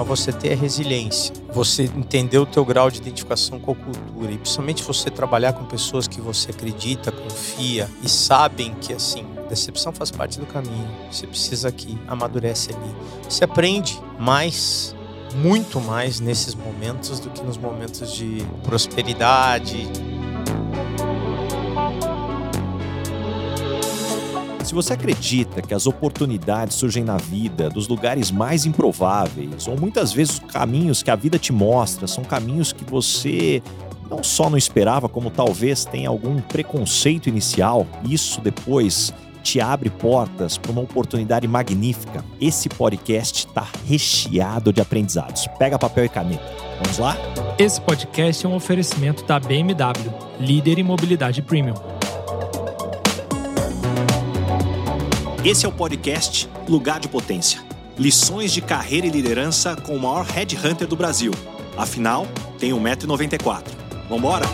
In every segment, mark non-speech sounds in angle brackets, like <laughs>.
Mas você ter a resiliência, você entender o teu grau de identificação com a cultura e principalmente você trabalhar com pessoas que você acredita, confia e sabem que assim decepção faz parte do caminho. Você precisa aqui, amadurece ali. Você aprende mais, muito mais nesses momentos do que nos momentos de prosperidade. Se você acredita que as oportunidades surgem na vida dos lugares mais improváveis, ou muitas vezes os caminhos que a vida te mostra são caminhos que você não só não esperava, como talvez tenha algum preconceito inicial, isso depois te abre portas para uma oportunidade magnífica. Esse podcast está recheado de aprendizados. Pega papel e caneta. Vamos lá? Esse podcast é um oferecimento da BMW, líder em mobilidade premium. Esse é o podcast Lugar de Potência. Lições de carreira e liderança com o maior headhunter do Brasil. Afinal, tem 1,94m. Vambora?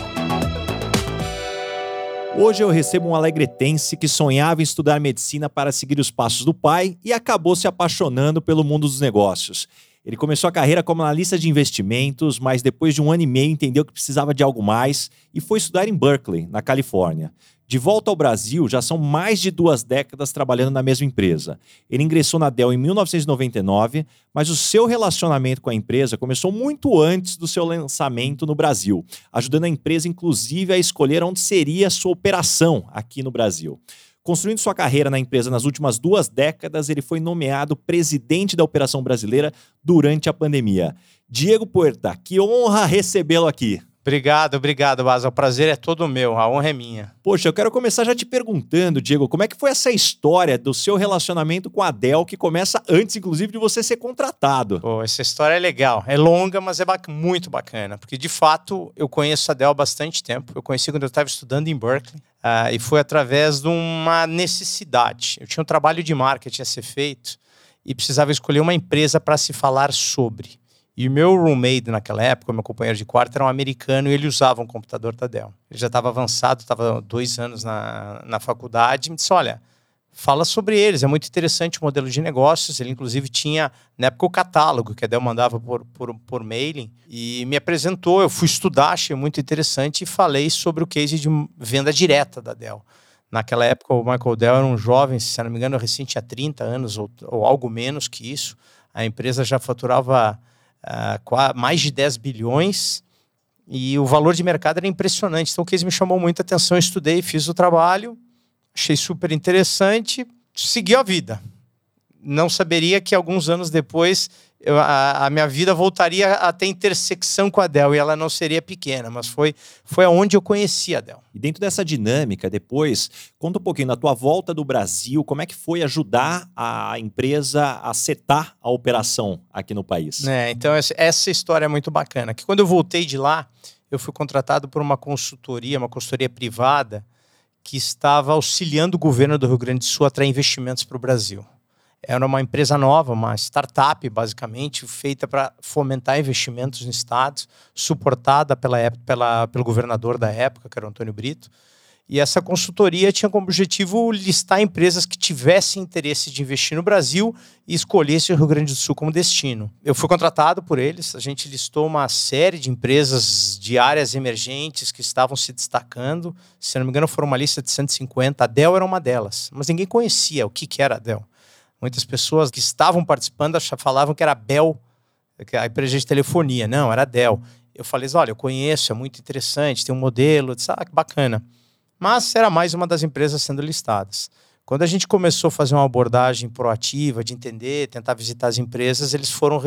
Hoje eu recebo um alegretense que sonhava em estudar medicina para seguir os passos do pai e acabou se apaixonando pelo mundo dos negócios. Ele começou a carreira como analista de investimentos, mas depois de um ano e meio entendeu que precisava de algo mais e foi estudar em Berkeley, na Califórnia. De volta ao Brasil, já são mais de duas décadas trabalhando na mesma empresa. Ele ingressou na Dell em 1999, mas o seu relacionamento com a empresa começou muito antes do seu lançamento no Brasil, ajudando a empresa, inclusive, a escolher onde seria sua operação aqui no Brasil. Construindo sua carreira na empresa nas últimas duas décadas, ele foi nomeado presidente da operação brasileira durante a pandemia. Diego Puerta, que honra recebê-lo aqui. Obrigado, obrigado, Baza. O prazer é todo meu, a honra é minha. Poxa, eu quero começar já te perguntando, Diego, como é que foi essa história do seu relacionamento com a Dell, que começa antes, inclusive, de você ser contratado? Pô, essa história é legal. É longa, mas é muito bacana, porque de fato eu conheço a Dell há bastante tempo. Eu conheci quando eu estava estudando em Berkeley. Uh, e foi através de uma necessidade. Eu tinha um trabalho de marketing a ser feito e precisava escolher uma empresa para se falar sobre. E o meu roommate naquela época, meu companheiro de quarto, era um americano e ele usava um computador da Dell. Ele já estava avançado, estava dois anos na, na faculdade, e me disse: Olha, fala sobre eles, é muito interessante o modelo de negócios. Ele, inclusive, tinha, na época, o catálogo que a Dell mandava por, por, por mailing e me apresentou. Eu fui estudar, achei muito interessante e falei sobre o case de venda direta da Dell. Naquela época, o Michael Dell era um jovem, se não me engano, recém tinha 30 anos ou, ou algo menos que isso. A empresa já faturava uh, mais de 10 bilhões e o valor de mercado era impressionante. Então o case me chamou muita atenção, estudei, fiz o trabalho, achei super interessante, segui a vida. Não saberia que alguns anos depois eu, a, a, minha vida voltaria a ter intersecção com a Dell e ela não seria pequena, mas foi, foi aonde eu conheci a Dell. E dentro dessa dinâmica, depois, conta um pouquinho da tua volta do Brasil, como é que foi ajudar a empresa a setar a operação aqui no país? É, então, essa história é muito bacana. Que quando eu voltei de lá, eu fui contratado por uma consultoria, uma consultoria privada, que estava auxiliando o governo do Rio Grande do Sul a atrair investimentos para o Brasil. Era uma empresa nova, uma startup, basicamente, feita para fomentar investimentos no Estado, suportada pela, pela, pelo governador da época, que era o Antônio Brito. E essa consultoria tinha como objetivo listar empresas que tivessem interesse de investir no Brasil e escolhesse o Rio Grande do Sul como destino. Eu fui contratado por eles, a gente listou uma série de empresas de áreas emergentes que estavam se destacando. Se não me engano, foram uma lista de 150. A Dell era uma delas, mas ninguém conhecia o que, que era a Dell. Muitas pessoas que estavam participando falavam que era Bell, a empresa de telefonia. Não, era Dell. Eu falei, olha, eu conheço, é muito interessante, tem um modelo. Disse, ah, que bacana. Mas era mais uma das empresas sendo listadas. Quando a gente começou a fazer uma abordagem proativa, de entender, tentar visitar as empresas, eles foram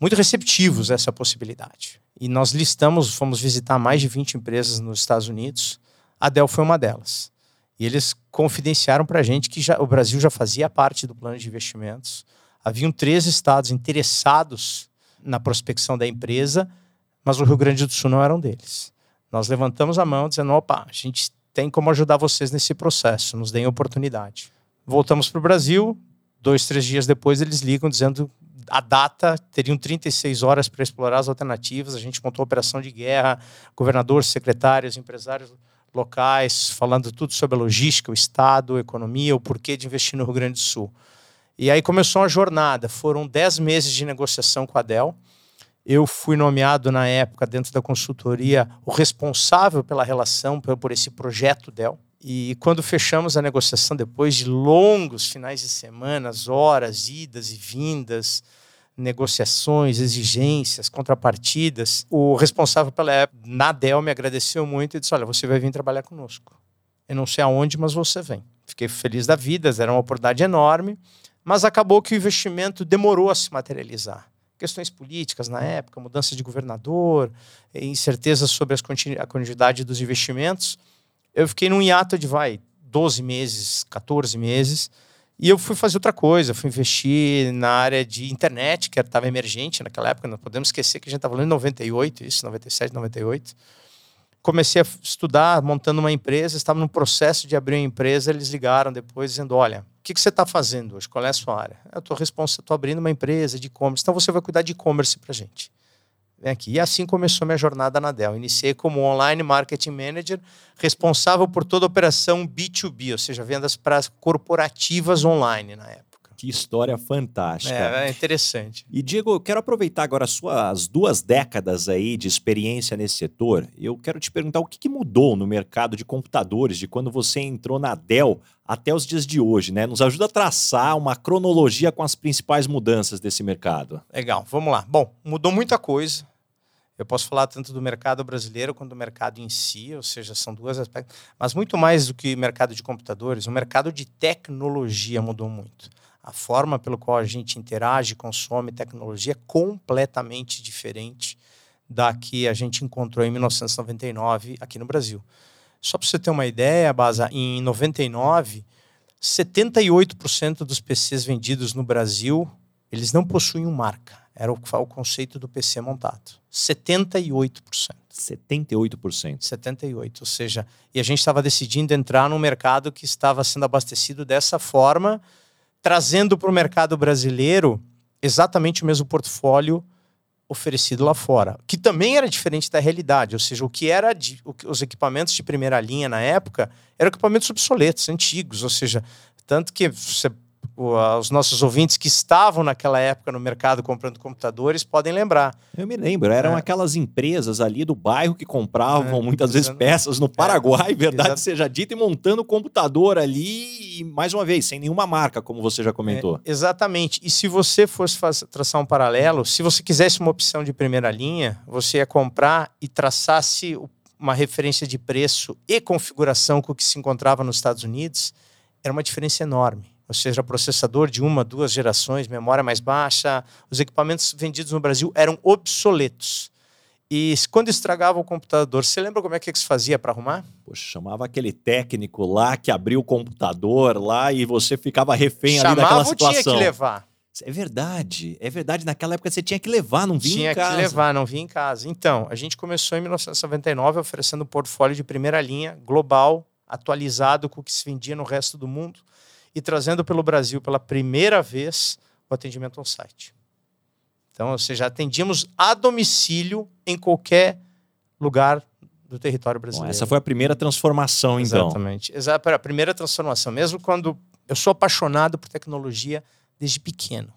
muito receptivos a essa possibilidade. E nós listamos, fomos visitar mais de 20 empresas nos Estados Unidos. A Dell foi uma delas. E eles confidenciaram para a gente que já, o Brasil já fazia parte do plano de investimentos. Haviam três estados interessados na prospecção da empresa, mas o Rio Grande do Sul não era um deles. Nós levantamos a mão dizendo: opa, a gente tem como ajudar vocês nesse processo, nos deem oportunidade. Voltamos para o Brasil, dois, três dias depois eles ligam dizendo a data, teriam 36 horas para explorar as alternativas. A gente montou operação de guerra, governadores, secretários, empresários locais, falando tudo sobre a logística, o Estado, a economia, o porquê de investir no Rio Grande do Sul. E aí começou uma jornada. Foram 10 meses de negociação com a Dell. Eu fui nomeado na época, dentro da consultoria, o responsável pela relação, por esse projeto Dell. E quando fechamos a negociação, depois de longos finais de semana, horas, idas e vindas, negociações, exigências, contrapartidas, o responsável pela época, na Dell, me agradeceu muito e disse: Olha, você vai vir trabalhar conosco. Eu não sei aonde, mas você vem. Fiquei feliz da vida, era uma oportunidade enorme, mas acabou que o investimento demorou a se materializar. Questões políticas na época, mudança de governador, incertezas sobre a continuidade dos investimentos. Eu fiquei num hiato de, vai, 12 meses, 14 meses, e eu fui fazer outra coisa, fui investir na área de internet, que estava emergente naquela época, não podemos esquecer que a gente estava falando em 98, isso, 97, 98. Comecei a estudar, montando uma empresa, estava no processo de abrir uma empresa, eles ligaram depois dizendo, olha, o que, que você está fazendo hoje? Qual é a sua área? Eu estou responsável, estou abrindo uma empresa de e-commerce, então você vai cuidar de e-commerce para gente. Vem aqui. E assim começou minha jornada na Dell. Iniciei como Online Marketing Manager, responsável por toda a operação B2B, ou seja, vendas para corporativas online na época. Que história fantástica. É, é interessante. E Diego, eu quero aproveitar agora as suas duas décadas aí de experiência nesse setor. Eu quero te perguntar o que, que mudou no mercado de computadores de quando você entrou na Dell até os dias de hoje, né? Nos ajuda a traçar uma cronologia com as principais mudanças desse mercado. Legal, vamos lá. Bom, mudou muita coisa. Eu posso falar tanto do mercado brasileiro quanto do mercado em si, ou seja, são duas aspectos. Mas muito mais do que mercado de computadores, o mercado de tecnologia mudou muito a forma pelo qual a gente interage, consome tecnologia é completamente diferente da que a gente encontrou em 1999 aqui no Brasil. Só para você ter uma ideia, Baza, em 99, 78% dos PCs vendidos no Brasil, eles não possuíam marca. Era o, o conceito do PC montado. 78%. 78%. 78%. Ou seja, e a gente estava decidindo entrar num mercado que estava sendo abastecido dessa forma, trazendo para o mercado brasileiro exatamente o mesmo portfólio oferecido lá fora, que também era diferente da realidade, ou seja, o que era de, o, os equipamentos de primeira linha na época eram equipamentos obsoletos, antigos, ou seja, tanto que você os nossos ouvintes que estavam naquela época no mercado comprando computadores podem lembrar. Eu me lembro, eram é. aquelas empresas ali do bairro que compravam é, muitas vezes peças no Paraguai, é, <laughs> verdade exato. seja dita, e montando o computador ali, e, mais uma vez, sem nenhuma marca, como você já comentou. É, exatamente. E se você fosse fazer, traçar um paralelo, se você quisesse uma opção de primeira linha, você ia comprar e traçasse uma referência de preço e configuração com o que se encontrava nos Estados Unidos, era uma diferença enorme ou seja, processador de uma, duas gerações, memória mais baixa. Os equipamentos vendidos no Brasil eram obsoletos. E quando estragava o computador, você lembra como é que se fazia para arrumar? Poxa, chamava aquele técnico lá que abriu o computador lá e você ficava refém Chamava ali daquela situação. tinha que levar? É verdade, é verdade. Naquela época você tinha que levar, não vinha tinha em casa. Tinha que levar, não vinha em casa. Então, a gente começou em 1999 oferecendo um portfólio de primeira linha, global, atualizado com o que se vendia no resto do mundo e trazendo pelo Brasil pela primeira vez o atendimento ao site. Então, ou seja, atendíamos a domicílio em qualquer lugar do território brasileiro. Bom, essa foi a primeira transformação, então. Exatamente. Exato, a primeira transformação. Mesmo quando eu sou apaixonado por tecnologia desde pequeno.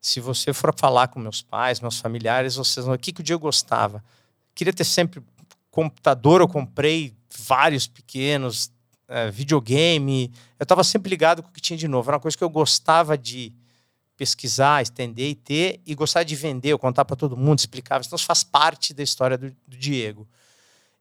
Se você for falar com meus pais, meus familiares, vocês vão o que, que o eu gostava. Queria ter sempre computador, eu comprei vários pequenos, é, videogame. Eu estava sempre ligado com o que tinha de novo. Era uma coisa que eu gostava de pesquisar, estender e ter, e gostar de vender, eu contar para todo mundo, explicar. Então, isso faz parte da história do, do Diego.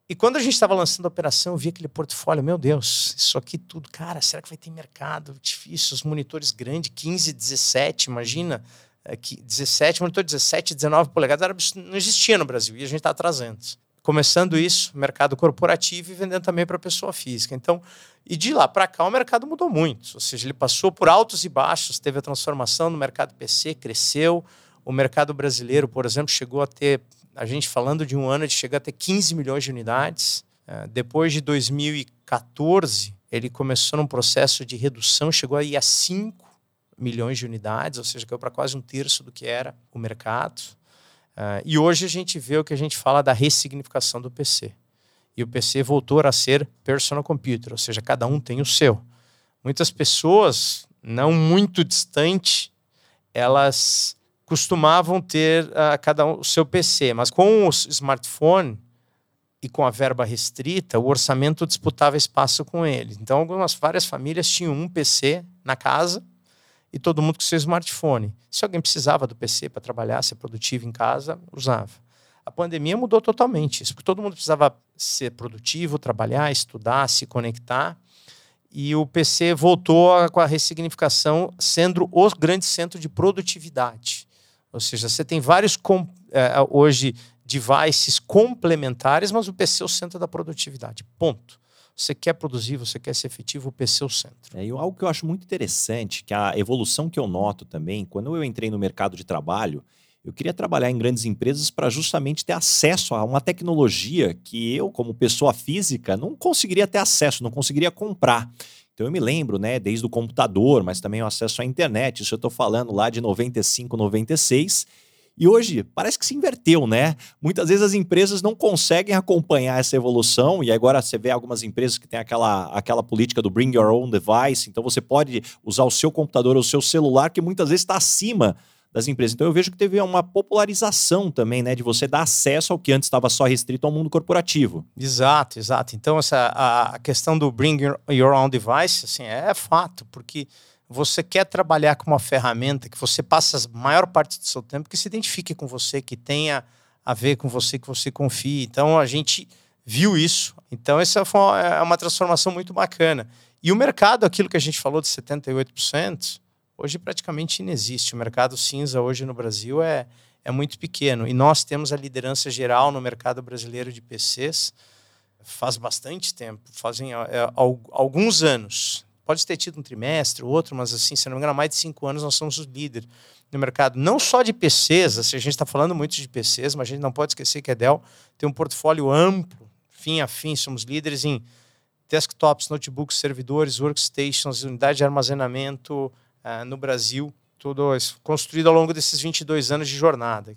E quando a gente estava lançando a operação, eu vi aquele portfólio, meu Deus, isso aqui tudo, cara, será que vai ter mercado? Difícil, os monitores grandes, 15, 17, imagina, 17, é, monitor 17, 19 polegadas, era, não existia no Brasil, e a gente está trazendo começando isso, mercado corporativo e vendendo também para pessoa física. Então, e de lá para cá o mercado mudou muito, ou seja, ele passou por altos e baixos, teve a transformação no mercado PC, cresceu. O mercado brasileiro, por exemplo, chegou a ter, a gente falando de um ano, de chegar a ter 15 milhões de unidades. É, depois de 2014, ele começou num processo de redução, chegou aí a 5 milhões de unidades, ou seja, caiu para quase um terço do que era o mercado. Uh, e hoje a gente vê o que a gente fala da ressignificação do PC. E o PC voltou a ser personal computer, ou seja, cada um tem o seu. Muitas pessoas não muito distante, elas costumavam ter uh, cada um o seu PC, mas com o smartphone e com a verba restrita, o orçamento disputava espaço com ele. Então, algumas várias famílias tinham um PC na casa e todo mundo com seu smartphone. Se alguém precisava do PC para trabalhar, ser produtivo em casa, usava. A pandemia mudou totalmente isso, porque todo mundo precisava ser produtivo, trabalhar, estudar, se conectar. E o PC voltou a, com a ressignificação sendo o grande centro de produtividade. Ou seja, você tem vários é, hoje devices complementares, mas o PC é o centro da produtividade. Ponto. Você quer produzir, você quer ser efetivo, o PC é o centro. É, e algo que eu acho muito interessante, que a evolução que eu noto também, quando eu entrei no mercado de trabalho, eu queria trabalhar em grandes empresas para justamente ter acesso a uma tecnologia que eu, como pessoa física, não conseguiria ter acesso, não conseguiria comprar. Então eu me lembro, né, desde o computador, mas também o acesso à internet. Isso eu estou falando lá de 95, 96. E hoje parece que se inverteu, né? Muitas vezes as empresas não conseguem acompanhar essa evolução, e agora você vê algumas empresas que têm aquela, aquela política do bring your own device, então você pode usar o seu computador ou o seu celular, que muitas vezes está acima das empresas. Então eu vejo que teve uma popularização também, né, de você dar acesso ao que antes estava só restrito ao mundo corporativo. Exato, exato. Então essa a, questão do bring your own device, assim, é fato, porque você quer trabalhar com uma ferramenta que você passa a maior parte do seu tempo que se identifique com você, que tenha a ver com você, que você confie. Então a gente viu isso. Então essa foi uma, é uma transformação muito bacana. E o mercado, aquilo que a gente falou de 78%, hoje praticamente inexiste. O mercado cinza hoje no Brasil é, é muito pequeno. E nós temos a liderança geral no mercado brasileiro de PCs faz bastante tempo, fazem é, alguns anos. Pode ter tido um trimestre, outro, mas assim, se não me engano, há mais de cinco anos nós somos os líderes no mercado, não só de PCs, assim, a gente está falando muito de PCs, mas a gente não pode esquecer que a Dell tem um portfólio amplo, fim a fim, somos líderes em desktops, notebooks, servidores, workstations, unidade de armazenamento, uh, no Brasil, tudo isso, construído ao longo desses 22 anos de jornada.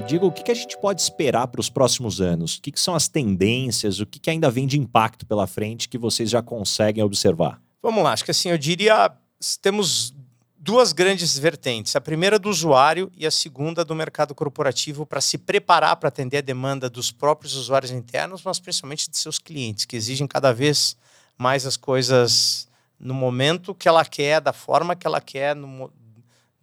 E diga o que a gente pode esperar para os próximos anos? O que são as tendências? O que ainda vem de impacto pela frente que vocês já conseguem observar? Vamos lá, acho que assim, eu diria, temos duas grandes vertentes. A primeira do usuário e a segunda do mercado corporativo para se preparar para atender a demanda dos próprios usuários internos, mas principalmente de seus clientes, que exigem cada vez mais as coisas no momento que ela quer, da forma que ela quer, no,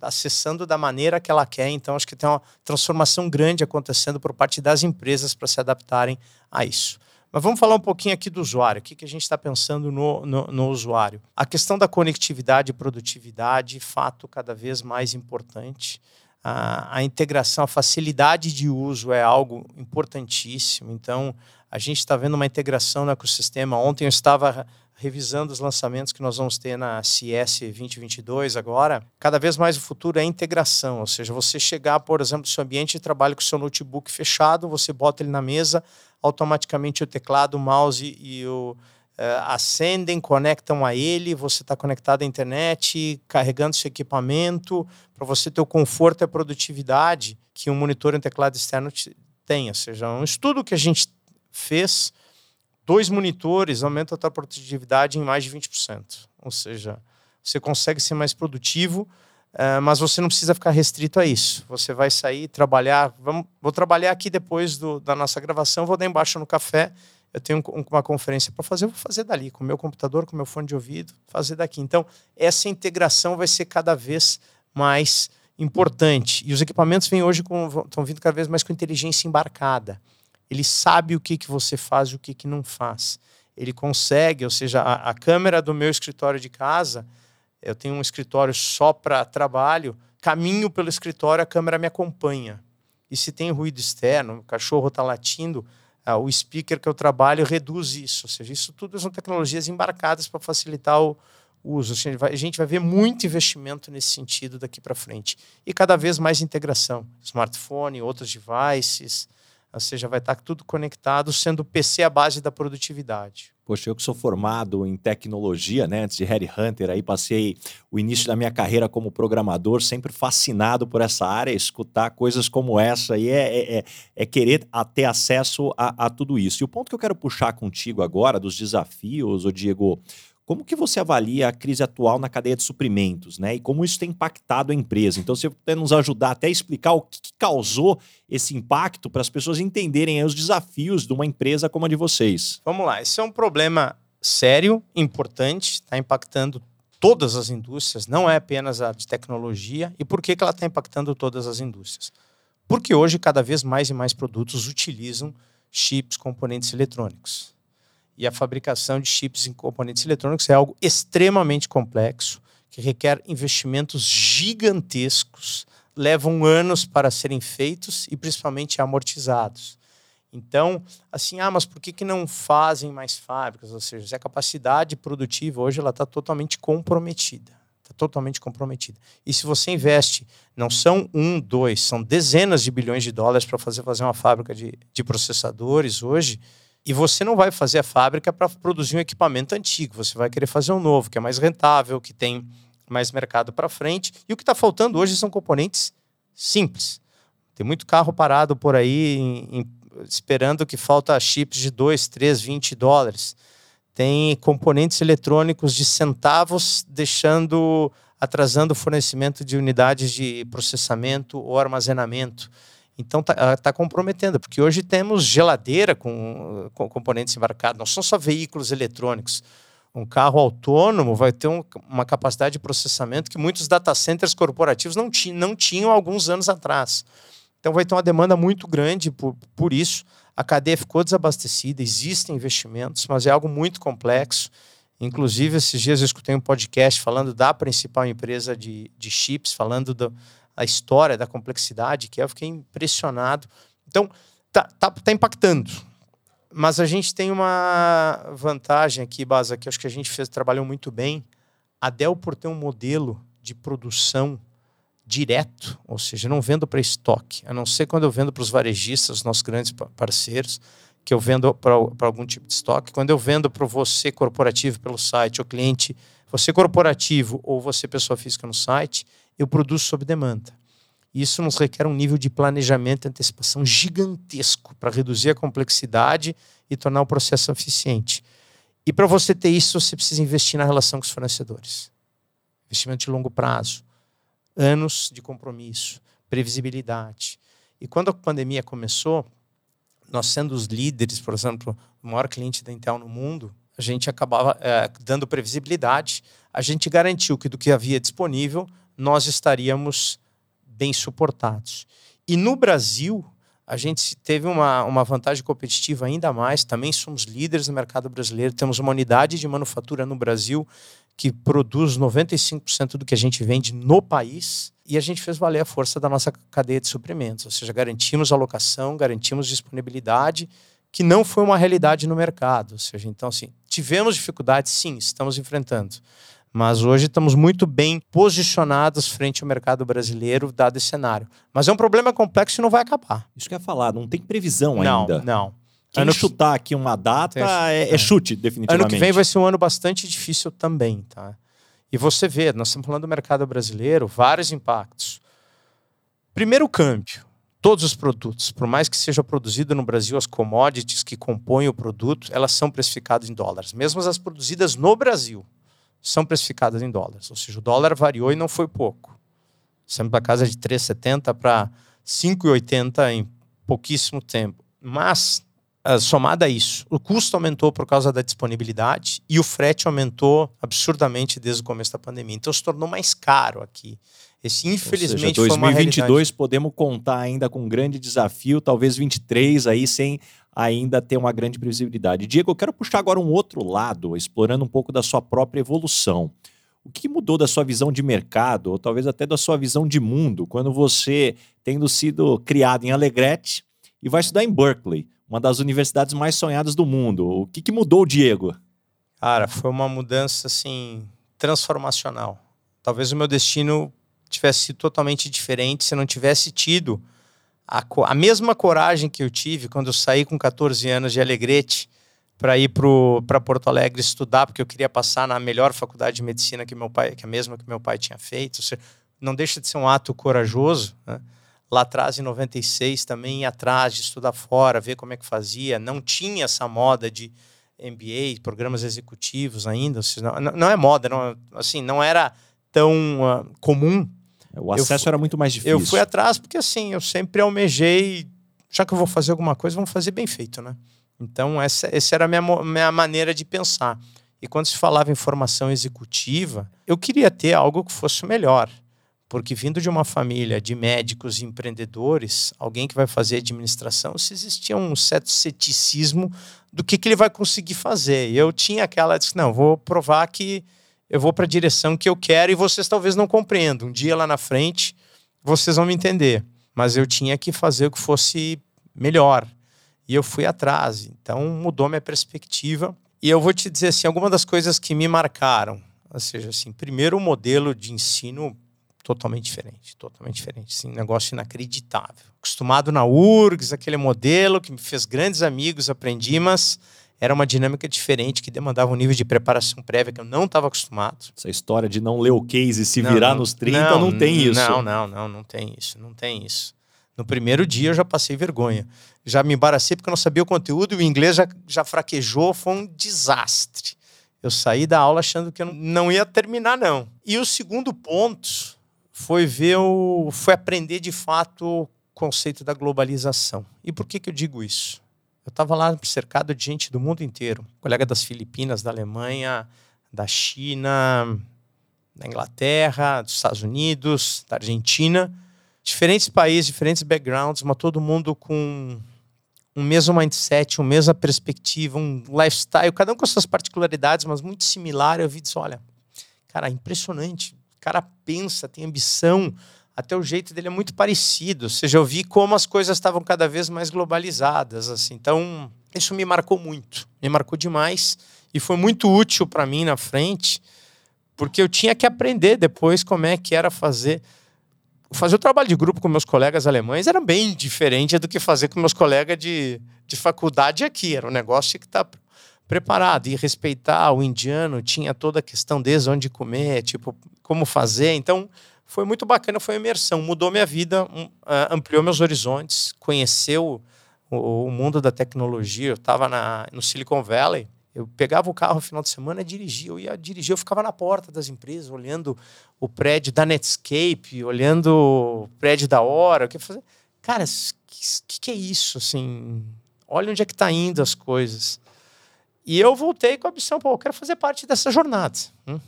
acessando da maneira que ela quer. Então, acho que tem uma transformação grande acontecendo por parte das empresas para se adaptarem a isso. Mas vamos falar um pouquinho aqui do usuário. O que, que a gente está pensando no, no, no, usuário? A questão da conectividade e produtividade, fato cada vez mais importante. A, a integração, a facilidade de uso é algo importantíssimo. Então, a gente está vendo uma integração no ecossistema. Ontem eu estava revisando os lançamentos que nós vamos ter na CS 2022 agora. Cada vez mais o futuro é integração, ou seja, você chegar, por exemplo, no seu ambiente de trabalho com o seu notebook fechado, você bota ele na mesa, automaticamente o teclado, o mouse e o uh, acendem, conectam a ele, você está conectado à internet, carregando seu equipamento, para você ter o conforto e a produtividade que um monitor e um teclado externo tem. Ou seja, um estudo que a gente fez, dois monitores aumenta a tua produtividade em mais de 20%. Ou seja, você consegue ser mais produtivo, uh, mas você não precisa ficar restrito a isso. Você vai sair, trabalhar. Vamos, vou trabalhar aqui depois do, da nossa gravação, vou dar embaixo no café. Eu tenho um, uma conferência para fazer, vou fazer dali, com o meu computador, com o meu fone de ouvido, fazer daqui. Então, essa integração vai ser cada vez mais importante. E os equipamentos vêm hoje com, estão vindo cada vez mais com inteligência embarcada. Ele sabe o que, que você faz e o que, que não faz. Ele consegue, ou seja, a, a câmera do meu escritório de casa, eu tenho um escritório só para trabalho, caminho pelo escritório, a câmera me acompanha. E se tem ruído externo, o cachorro está latindo, ah, o speaker que eu trabalho reduz isso. Ou seja, isso tudo são tecnologias embarcadas para facilitar o, uso. A gente, vai, a gente vai ver muito investimento nesse sentido daqui para frente. E cada vez mais integração. Smartphone, outros devices, ou seja, vai estar tudo conectado, sendo o PC a base da produtividade. Poxa, eu que sou formado em tecnologia, né? Antes de Harry Hunter, aí passei o início da minha carreira como programador, sempre fascinado por essa área, escutar coisas como essa e é, é, é, é querer ter acesso a, a, tudo isso. E o ponto que eu quero puxar contigo agora, dos desafios, o Diego, Como que você avalia a crise atual na cadeia de suprimentos, né? E como isso tem impactado a empresa? Então, você pode nos ajudar até a explicar o que, que causou esse impacto para as pessoas entenderem os desafios de uma empresa como a de vocês. Vamos lá, esse é um problema sério, importante, está impactando todas as indústrias, não é apenas a de tecnologia. E por que, que ela está impactando todas as indústrias? Porque hoje, cada vez mais e mais produtos utilizam chips, componentes eletrônicos e a fabricação de chips e componentes eletrônicos é algo extremamente complexo, que requer investimentos gigantescos, levam anos para serem feitos e principalmente amortizados. Então, assim, ah, mas por que, que não fazem mais fábricas? Ou seja, a capacidade produtiva hoje ela está totalmente comprometida. Está totalmente comprometida. E se você investe, não são um, dois, são dezenas de bilhões de dólares para fazer, fazer uma fábrica de, de processadores hoje, e você não vai fazer a fábrica para produzir um equipamento antigo, você vai querer fazer um novo, que é mais rentável, que tem mais mercado para frente. E o que está faltando hoje são componentes simples. Tem muito carro parado por aí em, em, esperando que falta chips de 2, 3, 20 dólares. Tem componentes eletrônicos de centavos deixando atrasando o fornecimento de unidades de processamento ou armazenamento. Então está tá comprometendo, porque hoje temos geladeira com, com componentes embarcados, não são só veículos eletrônicos. Um carro autônomo vai ter um, uma capacidade de processamento que muitos data centers corporativos não, ti, não tinham alguns anos atrás. Então vai ter uma demanda muito grande por, por isso. A cadeia ficou desabastecida, existem investimentos, mas é algo muito complexo. Inclusive, esses dias eu escutei um podcast falando da principal empresa de, de chips, falando do, a história da complexidade, que é, eu fiquei impressionado. Então, tá, tá, tá impactando. Mas a gente tem uma vantagem aqui, Baza, que acho que a gente fez, trabalhou muito bem. A Dell, por ter um modelo de produção direto, ou seja, não vendo para estoque, a não ser quando eu vendo para os varejistas, nossos grandes parceiros, que eu vendo para algum tipo de estoque. Quando eu vendo para você corporativo pelo site, ou cliente, você corporativo ou você pessoa física no site, eu produzo sob demanda. Isso nos requer um nível de planejamento e antecipação gigantesco para reduzir a complexidade e tornar o processo eficiente. E para você ter isso, você precisa investir na relação com os fornecedores. Investimento de longo prazo, anos de compromisso, previsibilidade. E quando a pandemia começou, nós sendo os líderes, por exemplo, o maior cliente da Intel no mundo, a gente acabava é, dando previsibilidade, a gente garantiu que do que havia disponível, nós estaríamos bem suportados. E no Brasil, a gente teve uma, uma vantagem competitiva ainda mais, também somos líderes no mercado brasileiro, temos uma unidade de manufatura no Brasil que produz 95% do que a gente vende no país, e a gente fez valer a força da nossa cadeia de suprimentos, ou seja, garantimos alocação, garantimos disponibilidade, que não foi uma realidade no mercado. Ou seja, então, assim, tivemos dificuldades, sim, estamos enfrentando. Mas hoje estamos muito bem posicionados frente ao mercado brasileiro, dado esse cenário. Mas é um problema complexo e não vai acabar. Isso que eu ia falar, não tem previsão não, ainda. Não, Quem ano chutar aqui uma data é, é, chute, definitivamente. Ano que vem vai ser um ano bastante difícil também, tá? E você vê, nós estamos falando do mercado brasileiro, vários impactos. Primeiro, o câmbio. Todos os produtos, por mais que seja produzido no Brasil, as commodities que compõem o produto, elas são precificadas em dólares, mesmo as produzidas no Brasil são precificadas em dólares. Ou seja, o dólar variou e não foi pouco. Sempre da casa de 3,70 para 5,80 em pouquíssimo tempo. Mas, uh, somado a isso, o custo aumentou por causa da disponibilidade e o frete aumentou absurdamente desde o começo da pandemia. Então, se tornou mais caro aqui. Esse, infelizmente, Ou seja, 2022 podemos contar ainda com um grande desafio, talvez 23 aí sem ainda ter uma grande previsibilidade. Diego, eu quero puxar agora um outro lado, explorando um pouco da sua própria evolução. O que mudou da sua visão de mercado, ou talvez até da sua visão de mundo, quando você, tendo sido criado em Alegrete e vai estudar em Berkeley, uma das universidades mais sonhadas do mundo? O que, que mudou, Diego? Cara, foi uma mudança assim transformacional. Talvez o meu destino tivesse sido totalmente diferente se não tivesse tido a, a mesma coragem que eu tive quando eu saí com 14 anos de Alegrete para ir para Porto Alegre estudar, porque eu queria passar na melhor faculdade de medicina que meu pai, que a mesma que meu pai tinha feito. Seja, não deixa de ser um ato corajoso. Né? Lá atrás, em 96, também ir atrás de estudar fora, ver como é que fazia. Não tinha essa moda de, MBA, programas executivos ainda. Não, não é moda, não, assim, não era tão uh, comum. O acesso era muito mais difícil. Eu fui atrás porque, assim, eu sempre almejei, já que eu vou fazer alguma coisa, vamos fazer bem feito, né? Então, essa, essa era a minha, minha maneira de pensar. E quando se falava em formação executiva, eu queria ter algo que fosse melhor. Porque vindo de uma família de médicos e empreendedores, alguém que vai fazer administração, se existia um certo ceticismo do que, que ele vai conseguir fazer. E eu tinha aquela, disse, não, vou provar que eu vou para a direção que eu quero e vocês talvez não compreendam. Um dia lá na frente, vocês vão me entender. Mas eu tinha que fazer o que fosse melhor. E eu fui atrás. Então mudou minha perspectiva. E eu vou te dizer assim, algumas das coisas que me marcaram. Ou seja, assim, primeiro o modelo de ensino totalmente diferente, totalmente diferente, assim, negócio inacreditável. Acostumado na URGS, aquele modelo que me fez grandes amigos, aprendi, mas era uma dinâmica diferente que demandava um nível de preparação prévia que eu não estava acostumado. Essa história de não ler o case e se não, virar não, nos 30 não, não tem isso. Não, não, não, não tem isso, não tem isso. No primeiro dia eu já passei vergonha. Já me embaracei porque eu não sabia o conteúdo e o inglês já, já fraquejou, foi um desastre. Eu saí da aula achando que eu não ia terminar, não. E o segundo ponto foi ver o, foi aprender de fato o conceito da globalização. E por que, que eu digo isso? Eu estava lá cercado de gente do mundo inteiro, colega das Filipinas, da Alemanha, da China, da Inglaterra, dos Estados Unidos, da Argentina, diferentes países, diferentes backgrounds, mas todo mundo com um mesmo mindset, uma mesma perspectiva, um lifestyle, cada um com suas particularidades, mas muito similar. Eu vi disse, olha, cara, impressionante. Cara pensa, tem ambição, até o jeito dele é muito parecido. Ou seja, eu vi como as coisas estavam cada vez mais globalizadas. assim. Então, isso me marcou muito, me marcou demais e foi muito útil para mim na frente, porque eu tinha que aprender depois como é que era fazer. Fazer o trabalho de grupo com meus colegas alemães era bem diferente do que fazer com meus colegas de, de faculdade aqui. Era um negócio que está preparado e respeitar o indiano tinha toda a questão desde onde comer, tipo como fazer. Então foi muito bacana, foi uma imersão, mudou minha vida, uh, ampliou meus horizontes, conheceu o, o mundo da tecnologia. Eu estava no Silicon Valley, eu pegava o carro no final de semana e dirigia. Eu ia dirigir, eu ficava na porta das empresas, olhando o prédio da Netscape, olhando o prédio da Hora. O que fazer? Cara, o que, que, é isso? Assim, olha onde é que está indo as coisas. E eu voltei com a missão, pô, eu quero fazer parte dessa jornada. Hum?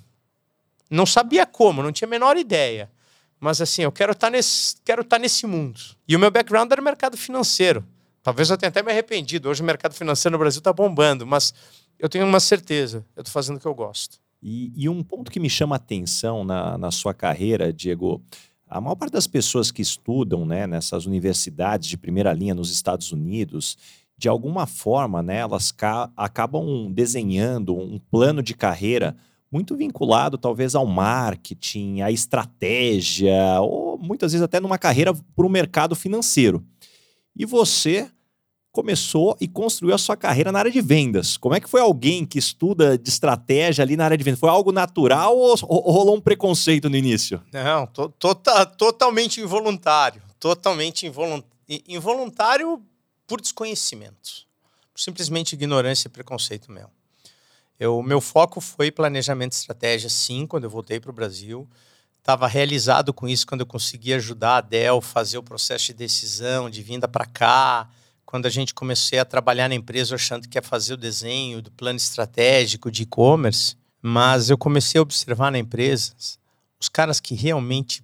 Não sabia como, não tinha a menor ideia. Mas assim, eu quero estar tá nesse, quero estar tá nesse mundo. E o meu background era mercado financeiro. Talvez eu tenha até me arrependido. Hoje o mercado financeiro no Brasil está bombando, mas eu tenho uma certeza, eu estou fazendo o que eu gosto. E, e, um ponto que me chama a atenção na, na sua carreira, Diego, a maior parte das pessoas que estudam né, nessas universidades de primeira linha nos Estados Unidos, de alguma forma, né, elas acabam desenhando um plano de carreira muito vinculado talvez ao marketing, à estratégia, ou muitas vezes até numa carreira para o mercado financeiro. E você começou e construiu a sua carreira na área de vendas. Como é que foi alguém que estuda de estratégia ali na área de vendas? Foi algo natural ou, ou rolou um preconceito no início? Não, to, to, tota, totalmente involuntário. Totalmente involuntário. Involuntário por desconhecimento, simplesmente ignorância e preconceito meu. O meu foco foi planejamento e estratégia, sim, quando eu voltei para o Brasil. Estava realizado com isso quando eu consegui ajudar a Dell fazer o processo de decisão, de vinda para cá. Quando a gente comecei a trabalhar na empresa achando que ia fazer o desenho do plano estratégico de e-commerce, mas eu comecei a observar na empresa os caras que realmente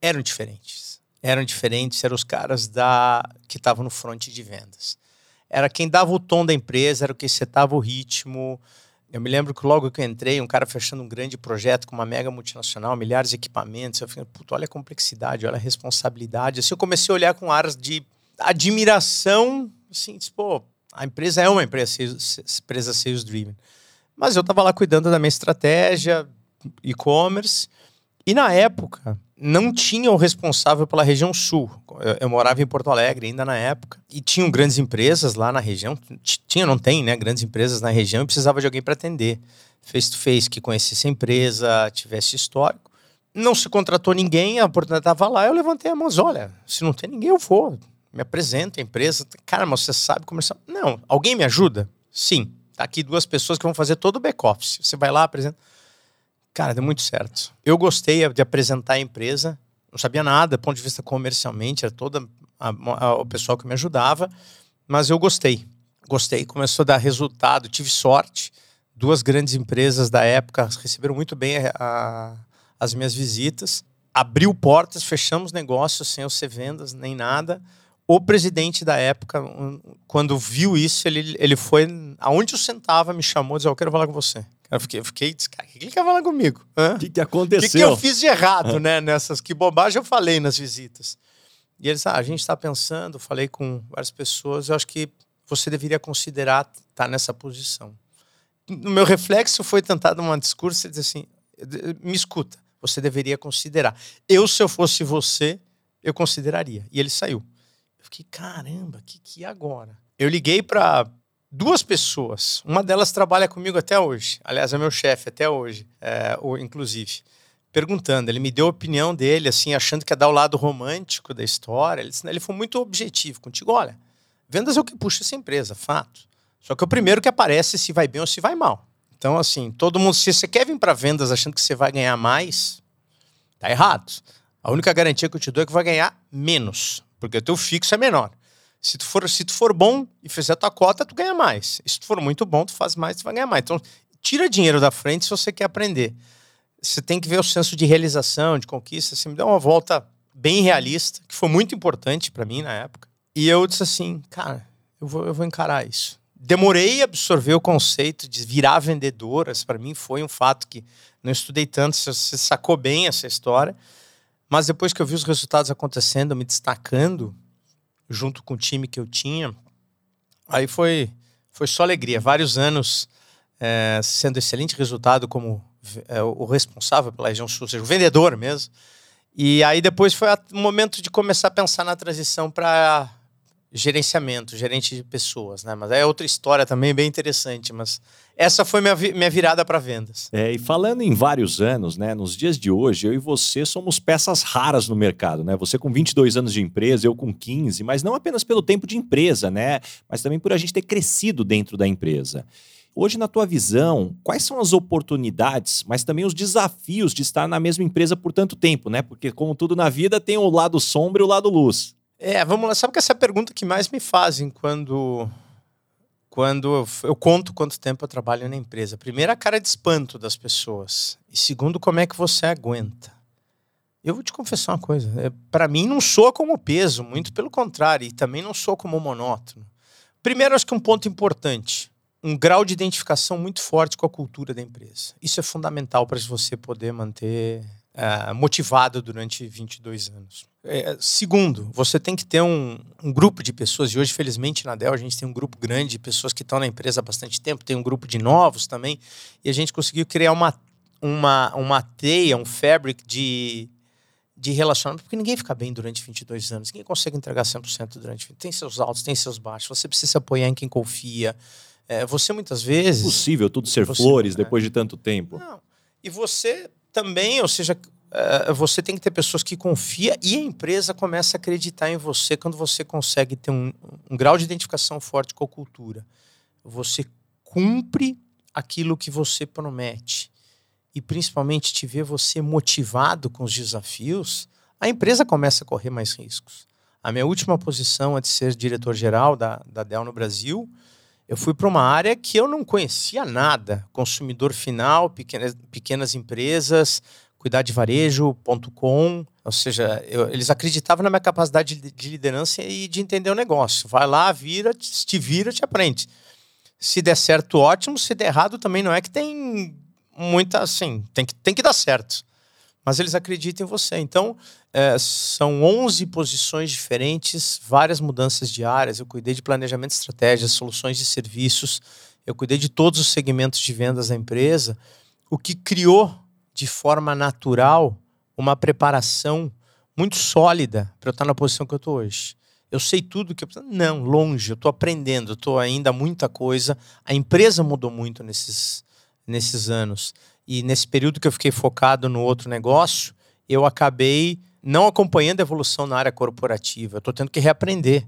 eram diferentes eram diferentes, eram os caras da que estavam no front de vendas. Era quem dava o tom da empresa, era o que setava o ritmo. Eu me lembro que logo que eu entrei, um cara fechando um grande projeto com uma mega multinacional, milhares de equipamentos, eu falei, puta, olha a complexidade, olha a responsabilidade. Assim, eu comecei a olhar com aras de admiração, assim, pô, a empresa é uma empresa, empresa sales driven. Mas eu estava lá cuidando da minha estratégia, e-commerce, e na época, não tinha o responsável pela região sul. Eu, eu, morava em Porto Alegre ainda na época e tinham grandes empresas lá na região. Tinha, não tem, né? Grandes empresas na região e precisava de alguém para atender. Face to que conhecesse a empresa, tivesse histórico. Não se contratou ninguém, a oportunidade estava lá. Eu levantei a mão, olha, se não tem ninguém, eu vou. Me apresento a empresa. Cara, mas você sabe começar? Não. Alguém me ajuda? Sim. Tá aqui duas pessoas que vão fazer todo o back-office. Você vai lá, apresenta. Cara, deu muito certo. Eu gostei de apresentar a empresa, não sabia nada do ponto de vista comercialmente, era todo o pessoal que me ajudava, mas eu gostei. Gostei, começou a dar resultado, tive sorte. Duas grandes empresas da época receberam muito bem a, a, as minhas visitas. Abriu portas, fechamos negócios sem eu ser vendas nem nada. O presidente da época, quando viu isso, ele, ele foi aonde eu sentava, me chamou e disse: Eu quero falar com você. Eu fiquei, eu fiquei cara, o que ele quer falar comigo? O que, que aconteceu? O que, que, eu fiz de errado, <laughs> né? Nessas que bobagem eu falei nas visitas. E eles, ah, a gente está pensando, falei com várias pessoas, eu acho que você deveria considerar estar tá nessa posição. No meu reflexo foi tentar dar um discurso e dizer assim, me escuta, você deveria considerar. Eu, se eu fosse você, eu consideraria. E ele saiu. Eu fiquei, caramba, que que é agora? Eu liguei para duas pessoas. Uma delas trabalha comigo até hoje. Aliás, é meu chefe até hoje, é, ou, inclusive. Perguntando, ele me deu a opinião dele, assim, achando que ia dar o lado romântico da história. Ele, ele foi muito objetivo contigo. Olha, vendas é o que puxa essa empresa, fato. Só que é o primeiro que aparece se vai bem ou se vai mal. Então, assim, todo mundo, se você quer vir para vendas achando que você vai ganhar mais, tá errado. A única garantia que eu te dou é que vai ganhar menos, porque o teu fixo é menor. Se tu for, se tu for bom e fizer a tua cota, tu ganha mais. Se tu for muito bom, tu faz mais, tu vai ganhar mais. Então, tira dinheiro da frente se você quer aprender. Você tem que ver o senso de realização, de conquista. Você me dá uma volta bem realista, que foi muito importante para mim na época. E eu disse assim, cara, eu vou, eu vou encarar isso. Demorei a absorver o conceito de virar vendedoras. Para mim foi um fato que não estudei tanto, você sacou bem essa história. Mas depois que eu vi os resultados acontecendo, me destacando, junto com o time que eu tinha, aí foi, foi só alegria. Vários anos é, sendo excelente resultado como é, o responsável pela região sul, ou seja, o vendedor mesmo. E aí depois foi o momento de começar a pensar na transição para gerenciamento, gerente de pessoas, né? Mas é outra história também bem interessante, mas essa foi minha, minha virada para vendas. É, e falando em vários anos, né? Nos dias de hoje, eu e você somos peças raras no mercado, né? Você com 22 anos de empresa, eu com 15, mas não apenas pelo tempo de empresa, né? Mas também por a gente ter crescido dentro da empresa. Hoje, na tua visão, quais são as oportunidades, mas também os desafios de estar na mesma empresa por tanto tempo, né? Porque, como tudo na vida, tem o lado sombra e o lado luz. É, vamos lá. Sabe que essa é a pergunta que mais me fazem quando, quando eu, eu conto quanto tempo eu trabalho na empresa. Primeiro, a cara de espanto das pessoas. E segundo, como é que você aguenta. Eu vou te confessar uma coisa. É, Para mim, não soa como peso, muito pelo contrário. E também não soa como monótono. Primeiro, acho que um ponto importante. Um grau de identificação muito forte com a cultura da empresa. Isso é fundamental para você poder manter uh, motivado durante 22 anos. É, segundo, você tem que ter um, um, grupo de pessoas, e hoje, felizmente, na Dell, a gente tem um grupo grande de pessoas que estão na empresa há bastante tempo, tem um grupo de novos também, e a gente conseguiu criar uma, uma, uma teia, um fabric de, de relacionamento, porque ninguém fica bem durante 22 anos, ninguém consegue entregar 100% durante 20 Tem seus altos, tem seus baixos, você precisa se apoiar em quem confia. É, você, muitas vezes. Impossível tudo ser flores é. depois de tanto tempo. Não. E você também, ou seja, uh, você tem que ter pessoas que confiam e a empresa começa a acreditar em você quando você consegue ter um, um grau de identificação forte com a cultura. Você cumpre aquilo que você promete e principalmente te ver você motivado com os desafios, a empresa começa a correr mais riscos. A minha última posição é de ser diretor-geral da, da Dell no Brasil. Eu fui para uma área que eu não conhecia nada. Consumidor final, pequenas, pequenas empresas, cuidar de varejo.com, ou seja, eu, eles acreditavam na minha capacidade de, de, liderança e de entender o negócio. Vai lá, vira, te vira, te aprende. Se der certo, ótimo. Se der errado, também não é que tem muita, assim, tem que, tem que dar certo. Mas eles acreditam em você. Então, é, são 11 posições diferentes, várias mudanças diárias. Eu cuidei de planejamento de estratégias, soluções de serviços. Eu cuidei de todos os segmentos de vendas da empresa, o que criou de forma natural uma preparação muito sólida para eu estar na posição que eu estou hoje. Eu sei tudo que eu. Não, longe, eu estou aprendendo, estou ainda muita coisa. A empresa mudou muito nesses, nesses anos. E nesse período que eu fiquei focado no outro negócio, eu acabei não acompanhando a evolução na área corporativa. Eu estou tendo que reaprender.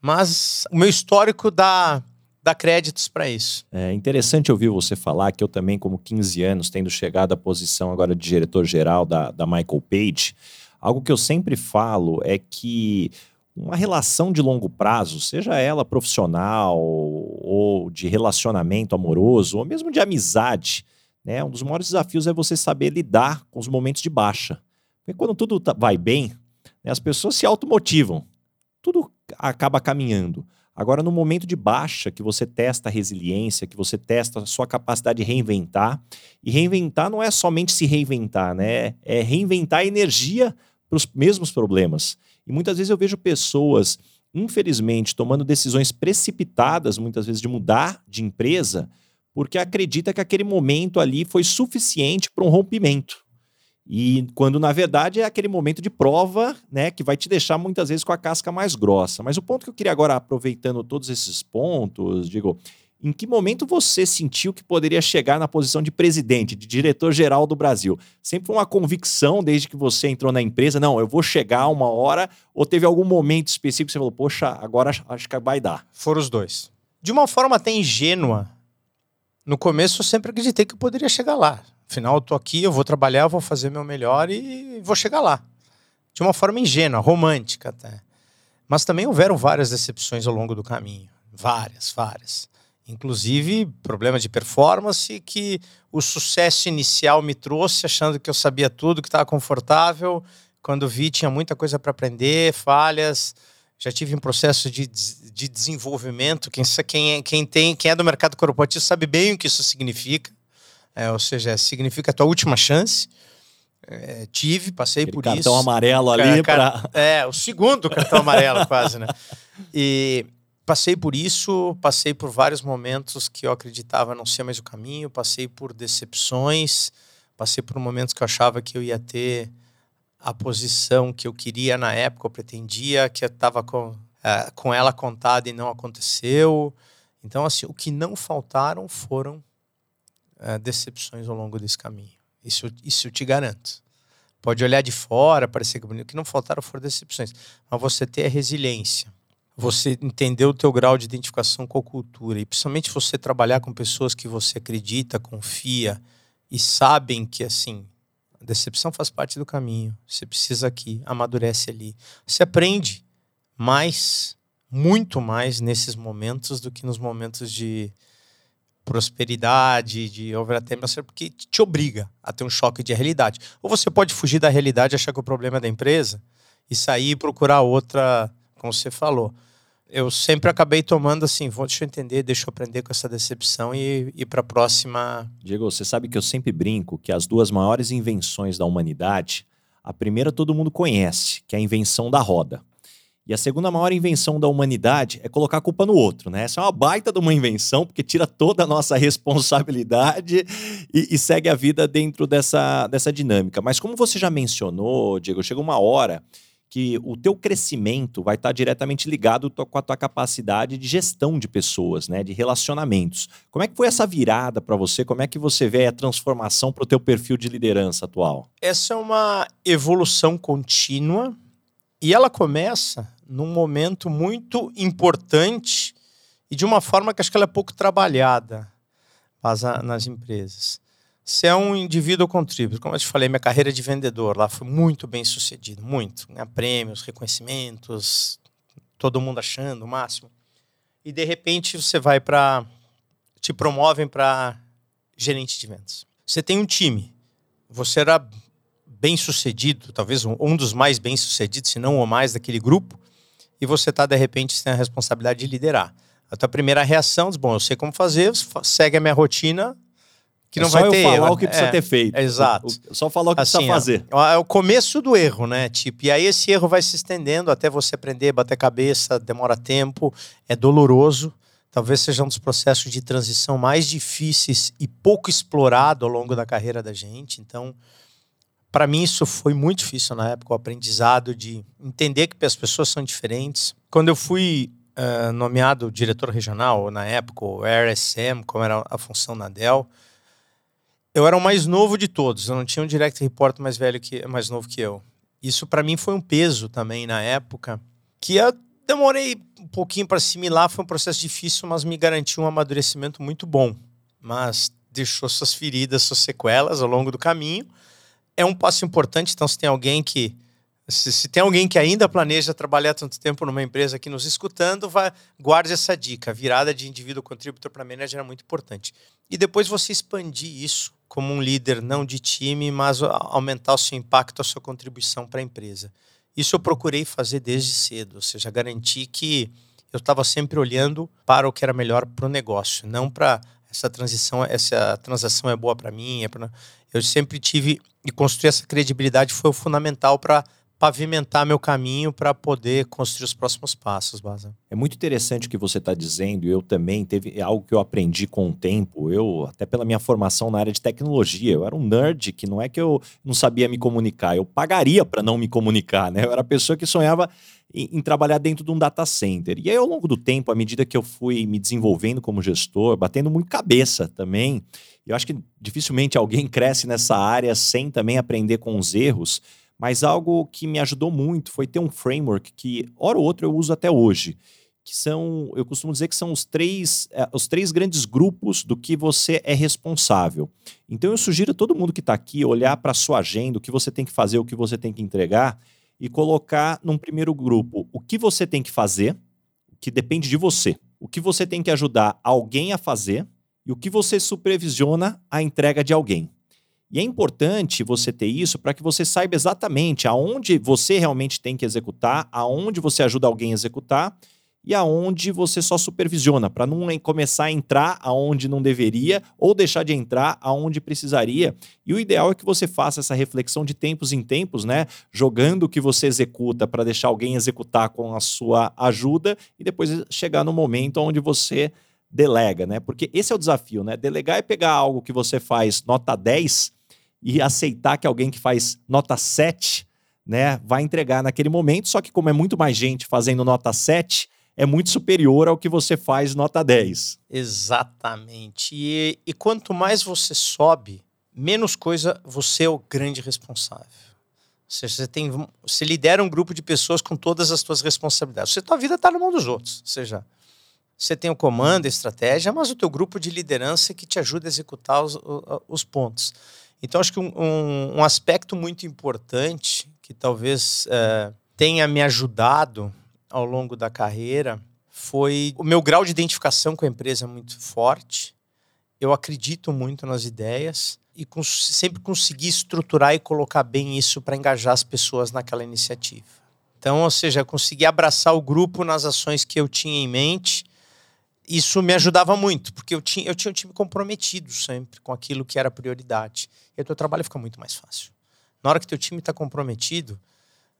Mas o meu histórico dá, dar créditos para isso. É interessante ouvir você falar que eu também, como 15 anos, tendo chegado à posição agora de diretor-geral da, da Michael Page, algo que eu sempre falo é que uma relação de longo prazo, seja ela profissional ou de relacionamento amoroso, ou mesmo de amizade, né? Um dos maiores desafios é você saber lidar com os momentos de baixa. Porque quando tudo tá, vai bem, né, as pessoas se automotivam. Tudo acaba caminhando. Agora, no momento de baixa, que você testa a resiliência, que você testa a sua capacidade de reinventar, e reinventar não é somente se reinventar, né? É reinventar a energia para os mesmos problemas. E muitas vezes eu vejo pessoas, infelizmente, tomando decisões precipitadas, muitas vezes de mudar de empresa, porque acredita que aquele momento ali foi suficiente para um rompimento. E quando na verdade é aquele momento de prova, né, que vai te deixar muitas vezes com a casca mais grossa. Mas o ponto que eu queria agora aproveitando todos esses pontos, digo, em que momento você sentiu que poderia chegar na posição de presidente, de diretor-geral do Brasil? Sempre foi uma convicção desde que você entrou na empresa, não, eu vou chegar uma hora, ou teve algum momento específico que você falou, poxa, agora acho que vai dar? Foram os dois. De uma forma até ingênua, no começo eu sempre acreditei que eu poderia chegar lá. Afinal, eu tô aqui, eu vou trabalhar, eu vou fazer meu melhor e vou chegar lá. De uma forma ingênua, romântica até. Mas também houveram várias decepções ao longo do caminho. Várias, várias. Inclusive, problemas de performance que o sucesso inicial me trouxe, achando que eu sabia tudo, que estava confortável. Quando vi, tinha muita coisa para aprender, falhas. Já tive um processo de, de desenvolvimento. Quem, quem, é, quem, tem, quem é do mercado corporativo sabe bem o que isso significa. É, ou seja, significa a tua última chance. É, tive, passei Aquele por cartão isso. Cartão amarelo ali para. É, o segundo cartão amarelo, <laughs> quase, né? E passei por isso, passei por vários momentos que eu acreditava não ser mais o caminho, passei por decepções, passei por momentos que eu achava que eu ia ter a posição que eu queria na época, eu pretendia, que eu estava com, uh, com ela contada e não aconteceu. Então, assim, o que não faltaram foram uh, decepções ao longo desse caminho. Isso, isso eu te garanto. Pode olhar de fora, parecer que bonito. O que não faltaram foram decepções. Mas você ter a resiliência, você entender o teu grau de identificação com a cultura e principalmente você trabalhar com pessoas que você acredita, confia e sabem que assim decepção faz parte do caminho. Você precisa aqui, amadurece ali. Você aprende mais, muito mais nesses momentos do que nos momentos de prosperidade, de overattempt, porque te obriga a ter um choque de realidade. Ou você pode fugir da realidade, achar que o problema é da empresa e sair e procurar outra, como você falou. Eu sempre acabei tomando assim, vou, deixa eu entender, deixa eu aprender com essa decepção e ir para a próxima. Diego, você sabe que eu sempre brinco que as duas maiores invenções da humanidade, a primeira todo mundo conhece, que é a invenção da roda. E a segunda maior invenção da humanidade é colocar a culpa no outro, né? Essa é uma baita de uma invenção, porque tira toda a nossa <laughs> responsabilidade e, e, segue a vida dentro dessa, dessa dinâmica. Mas como você já mencionou, Diego, chega uma hora que o teu crescimento vai estar diretamente ligado com a tua capacidade de gestão de pessoas, né, de relacionamentos. Como é que foi essa virada para você? Como é que você vê a transformação para o teu perfil de liderança atual? Essa é uma evolução contínua e ela começa num momento muito importante e de uma forma que acho que ela é pouco trabalhada nas empresas. Você é um indivíduo contribuidor. Como eu te falei, minha carreira de vendedor lá foi muito bem sucedida, muito. Ganhar prêmios, reconhecimentos, todo mundo achando o máximo. E de repente você vai para. te promovem para gerente de vendas. Você tem um time. Você era bem sucedido, talvez um, um dos mais bem sucedidos, se não o mais daquele grupo e você está, de repente, sem a responsabilidade de liderar. A tua primeira reação diz, bom, eu sei como fazer, segue a minha rotina, que é não vai ter falar erro. o que precisa é, ter feito. Exato. O, só falar o que assim, precisa fazer. É, é, o começo do erro, né? Tipo, e aí esse erro vai se estendendo até você aprender, bater cabeça, demora tempo, é doloroso. Talvez seja um dos processos de transição mais difíceis e pouco explorado ao longo da carreira da gente. Então, para mim isso foi muito difícil na época, o aprendizado de entender que as pessoas são diferentes. Quando eu fui uh, nomeado diretor regional, na época, o RSM, como era a função na Dell, eu era o mais novo de todos. Eu não tinha um direct report mais velho que mais novo que eu. Isso para mim foi um peso também na época, que é demorei um pouquinho para assimilar, foi um processo difícil, mas me garantiu um amadurecimento muito bom. Mas deixou suas feridas, suas sequelas ao longo do caminho. É um passo importante, então se tem alguém que se, se, tem alguém que ainda planeja trabalhar tanto tempo numa empresa aqui nos escutando, vai, guarde essa dica. A virada de indivíduo contributor para manager é muito importante. E depois você expandir isso como um líder não de time, mas aumentar o seu impacto, a sua contribuição para a empresa. Isso eu procurei fazer desde cedo, ou seja, garantir que eu estava sempre olhando para o que era melhor para o negócio, não para essa transição, essa transação é boa para mim. É pra... Eu sempre tive e construir essa credibilidade foi fundamental para pavimentar meu caminho para poder construir os próximos passos, Baza. É muito interessante o que você está dizendo. Eu também teve é algo que eu aprendi com o tempo. Eu até pela minha formação na área de tecnologia, eu era um nerd que não é que eu não sabia me comunicar, eu pagaria para não me comunicar, né? Eu era a pessoa que sonhava em, em, trabalhar dentro de um data center. E aí ao longo do tempo, à medida que eu fui me desenvolvendo como gestor, batendo muito cabeça também, eu acho que dificilmente alguém <laughs> cresce nessa área sem também aprender com os erros. Mas algo que me ajudou muito foi ter um framework que, hora ou outra, eu uso até hoje. Que são, eu costumo dizer que são os três, é, os três grandes grupos do que você é responsável. Então eu sugiro a todo mundo que está aqui olhar para a sua agenda, o que você tem que fazer, o que você tem que entregar, e colocar num primeiro grupo o que você tem que fazer, que depende de você. O que você tem que ajudar alguém a fazer e o que você supervisiona a entrega de alguém. E é importante você ter isso para que você saiba exatamente aonde você realmente tem que executar, aonde você ajuda alguém a executar e aonde você só supervisiona, para não começar a entrar aonde não deveria ou deixar de entrar aonde precisaria. E o ideal é que você faça essa reflexão de tempos em tempos, né? Jogando o que você executa para deixar alguém executar com a sua ajuda e depois chegar no momento onde você delega, né? Porque esse é o desafio, né? Delegar é pegar algo que você faz nota 10 e aceitar que alguém que faz nota 7, né, vai entregar naquele momento, só que como é muito mais gente fazendo nota 7, é muito superior ao que você faz nota 10. Exatamente. E, e quanto mais você sobe, menos coisa você é o grande responsável. Seja, você, tem, você lidera um grupo de pessoas com todas as suas responsabilidades. Você, tua vida está na mão dos outros. Ou seja, você tem o comando, a estratégia, mas o teu grupo de liderança é que te ajuda a executar os, os pontos. Então, acho que um, um, um aspecto muito importante que talvez é, tenha me ajudado ao longo da carreira foi o meu grau de identificação com a empresa muito forte. Eu acredito muito nas ideias e cons sempre consegui estruturar e colocar bem isso para engajar as pessoas naquela iniciativa. Então, ou seja, consegui abraçar o grupo nas ações que eu tinha em mente isso me ajudava muito, porque eu tinha, eu tinha um time comprometido sempre com aquilo que era prioridade. E o teu trabalho fica muito mais fácil. Na hora que teu time está comprometido,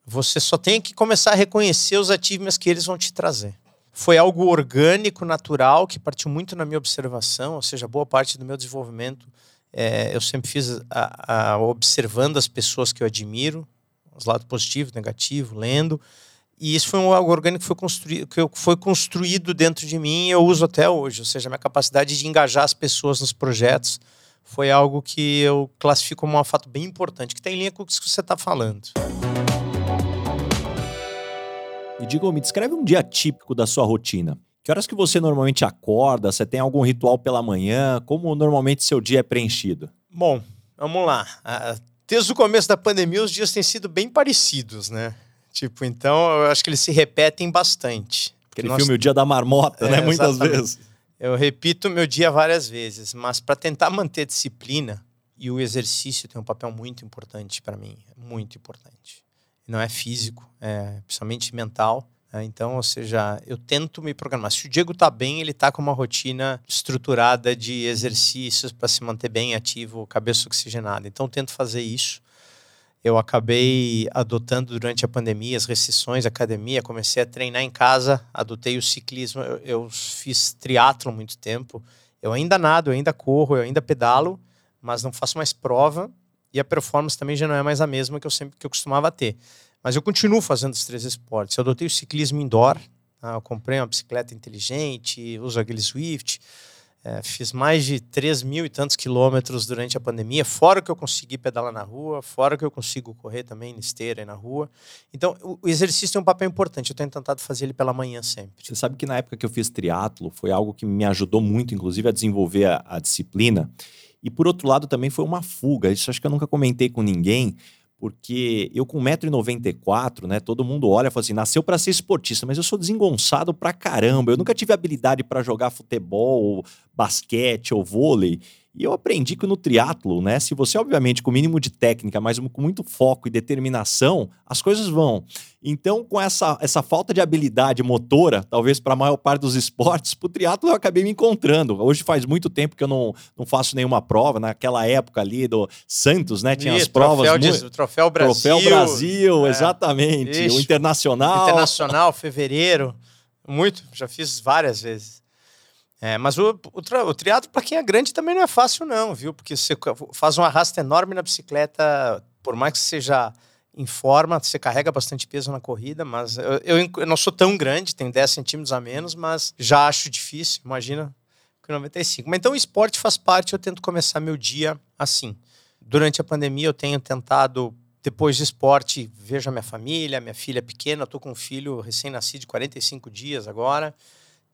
você só tem que começar a reconhecer os achievements que eles vão te trazer. Foi algo orgânico, natural, que partiu muito na minha observação, ou seja, boa parte do meu desenvolvimento é, eu sempre fiz a, a, observando as pessoas que eu admiro, os lados positivos, negativos, lendo, e isso foi um algo orgânico que foi, construído, que foi construído dentro de mim e eu uso até hoje. Ou seja, a minha capacidade de engajar as pessoas nos projetos foi algo que eu classifico como um fato bem importante, que tem linha com o que você está falando. E diga, me descreve um dia típico da sua rotina. Que horas que você normalmente acorda? Você tem algum ritual pela manhã? Como normalmente seu dia é preenchido? Bom, vamos lá. Ah, desde o começo da pandemia, os dias têm sido bem parecidos, né? Tipo, então eu acho que eles se repetem bastante. Aquele nós... filme O Dia da Marmota, né? é, né? Muitas exatamente. vezes. Eu repito meu dia várias vezes, mas para tentar manter a disciplina, e o exercício tem um papel muito importante para mim, muito importante. Não é físico, é principalmente mental. Né? Então, ou seja, eu tento me programar. Se o Diego está bem, ele está com uma rotina estruturada de exercícios para se manter bem ativo, cabeça oxigenada. Então, eu tento fazer isso eu acabei adotando durante a pandemia as restrições, academia, comecei a treinar em casa, adotei o ciclismo, eu, eu fiz triatlo muito tempo. Eu ainda nado, eu ainda corro, eu ainda pedalo, mas não faço mais prova e a performance também já não é mais a mesma que eu sempre que eu costumava ter. Mas eu continuo fazendo os três esportes. Eu adotei o ciclismo indoor, tá? eu comprei uma bicicleta inteligente, uso aquele Swift. É, fiz mais de 3 mil e tantos quilômetros durante a pandemia, fora que eu consegui pedalar na rua, fora que eu consigo correr também na esteira e na rua. Então, o, exercício tem um papel importante. Eu tenho tentado fazer ele pela manhã sempre. Você sabe que na época que eu fiz triatlo, foi algo que me ajudou muito, inclusive, a desenvolver a, a disciplina. E por outro lado, também foi uma fuga. Isso acho que eu nunca comentei com ninguém, porque eu com 1,94m, né, todo mundo olha e fala assim, nasceu para ser esportista, mas eu sou desengonçado pra caramba, eu nunca tive habilidade para jogar futebol, basquete ou vôlei, e eu aprendi que no triatlo, né, se você obviamente com o mínimo de técnica, mas com muito foco e determinação, as coisas vão. Então, com essa, essa falta de habilidade motora, talvez para a maior parte dos esportes, para o triatlo eu acabei me encontrando. Hoje faz muito tempo que eu não, não faço nenhuma prova. Naquela época ali do Santos, né, tinha as provas. Troféu, de, troféu Brasil. Troféu Brasil, é. exatamente. Ixi, o Internacional. Internacional, fevereiro. Muito, já fiz várias vezes. É, mas o, o, o triatlo, para quem é grande, também não é fácil, não, viu? Porque você faz um arrasto enorme na bicicleta, por mais que seja em forma, você carrega bastante peso na corrida, mas eu, eu, eu não sou tão grande, tenho 10 centímetros a menos, mas já acho difícil, imagina com 95. Mas então o esporte faz parte, eu tento começar meu dia assim. Durante a pandemia, eu tenho tentado, depois de esporte, vejo a minha família, minha filha pequena, eu com um filho recém-nascido de 45 dias agora.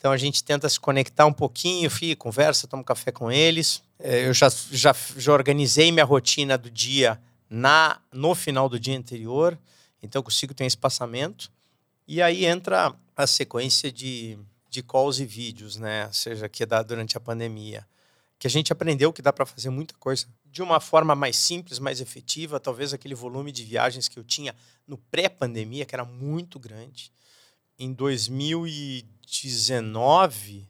Então a gente tenta se conectar um pouquinho, fia, conversa, toma café com eles. É, eu já, já, já organizei minha rotina do dia na no final do dia anterior, então consigo ter um espaçamento. E aí entra a sequência de, de calls e vídeos, né? Seja, que dá durante a pandemia. Que a gente aprendeu que dá para fazer muita coisa de uma forma mais simples, mais efetiva. Talvez aquele volume de viagens que eu tinha no pré-pandemia, que era muito grande. Em 2018, 2019,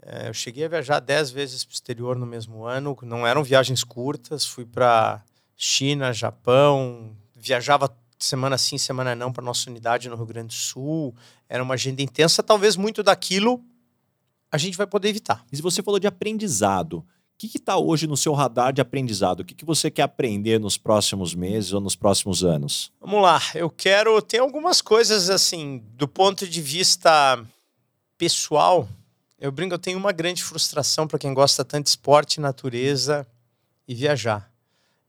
é, eu cheguei a viajar 10 vezes para o exterior no mesmo ano. Não eram viagens curtas, fui para China, Japão, viajava semana sim, semana não para nossa unidade no Rio Grande do Sul. Era uma agenda intensa, talvez muito daquilo a gente vai poder evitar. E se você falou de aprendizado, o que está hoje no seu radar de aprendizado? O que, que você quer aprender nos próximos meses ou nos próximos anos? Vamos lá, eu quero ter algumas coisas assim, do ponto de vista pessoal, eu brinco, eu tenho uma grande frustração para quem gosta tanto de esporte, natureza e viajar.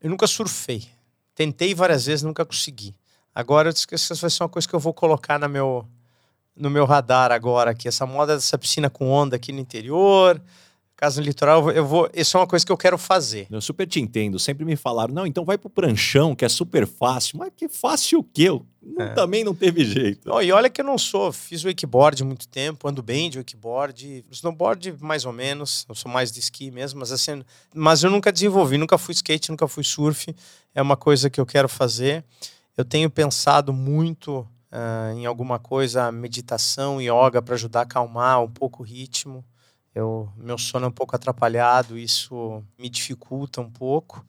Eu nunca surfei. Tentei várias vezes, nunca consegui. Agora eu disse que isso vai ser uma coisa que eu vou colocar no meu, no meu radar agora aqui. Essa moda dessa piscina com onda aqui no interior, Casa no litoral, eu vou. Isso é uma coisa que eu quero fazer. Eu super te entendo. Sempre me falaram, não, então vai pro pranchão, que é super fácil. Mas que fácil o quê? Não, é. Também não teve jeito. Oh, e olha que eu não sou, fiz wakeboard muito tempo, ando bem de wakeboard, snowboard mais ou menos, eu sou mais de esqui mesmo, mas assim, mas eu nunca desenvolvi, nunca fui skate, nunca fui surf, é uma coisa que eu quero fazer. Eu tenho pensado muito uh, em alguma coisa, meditação, yoga, para ajudar a acalmar um pouco o ritmo. Eu, meu sono é um pouco atrapalhado, isso me dificulta um pouco.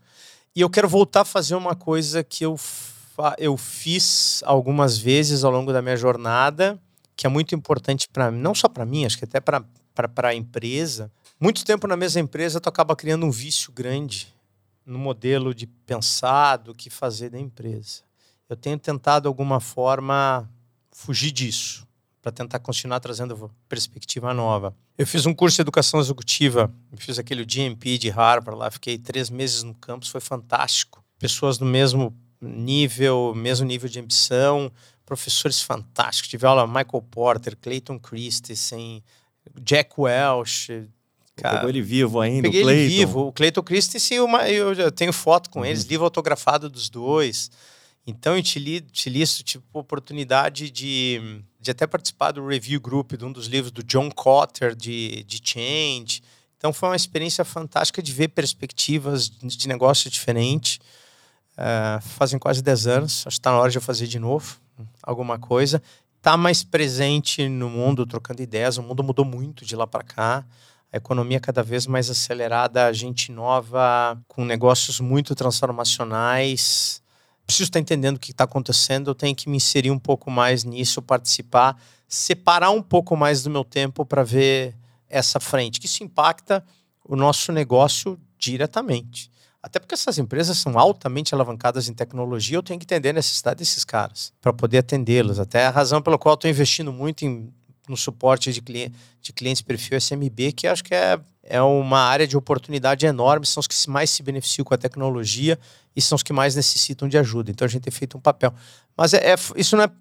E eu quero voltar a fazer uma coisa que eu, eu fiz algumas vezes ao longo da minha jornada, que é muito importante para não só para mim, acho que até para a empresa. Muito tempo na mesma empresa, tu acaba criando um vício grande no modelo de pensar do que fazer da empresa. Eu tenho tentado, de alguma forma, fugir disso para tentar continuar trazendo perspectiva nova. Eu fiz um curso de educação executiva, fiz aquele GMP de Harvard lá, fiquei três meses no campus, foi fantástico. Pessoas do mesmo nível, mesmo nível de ambição, professores fantásticos. Tive aula Michael Porter, Clayton Christensen, Jack Welch. Cara, Pegou ele vivo ainda, peguei o ele vivo. O Clayton Christensen, eu tenho foto com uhum. eles, livro autografado dos dois. Então, eu utilizo, tipo, oportunidade de, de até participar do review group de um dos livros do John Cotter, de, de Change. Então, foi uma experiência fantástica de ver perspectivas de negócio diferente. Uh, fazem quase 10 anos, acho que está na hora de eu fazer de novo alguma coisa. Tá mais presente no mundo, trocando ideias. O mundo mudou muito de lá para cá. A economia cada vez mais acelerada, gente nova, com negócios muito transformacionais preciso estar entendendo o que está acontecendo, eu tenho que me inserir um pouco mais nisso, participar, separar um pouco mais do meu tempo para ver essa frente, que isso impacta o nosso negócio diretamente. Até porque essas empresas são altamente alavancadas em tecnologia, eu tenho que entender a necessidade desses caras para poder atendê-los. Até a razão pela qual estou investindo muito em, no suporte de, cliente, de clientes perfil SMB, que acho que é, é uma área de oportunidade enorme, são os que mais se beneficiam com a tecnologia e são os que mais necessitam de ajuda. Então a gente tem feito um papel. Mas é, é isso não é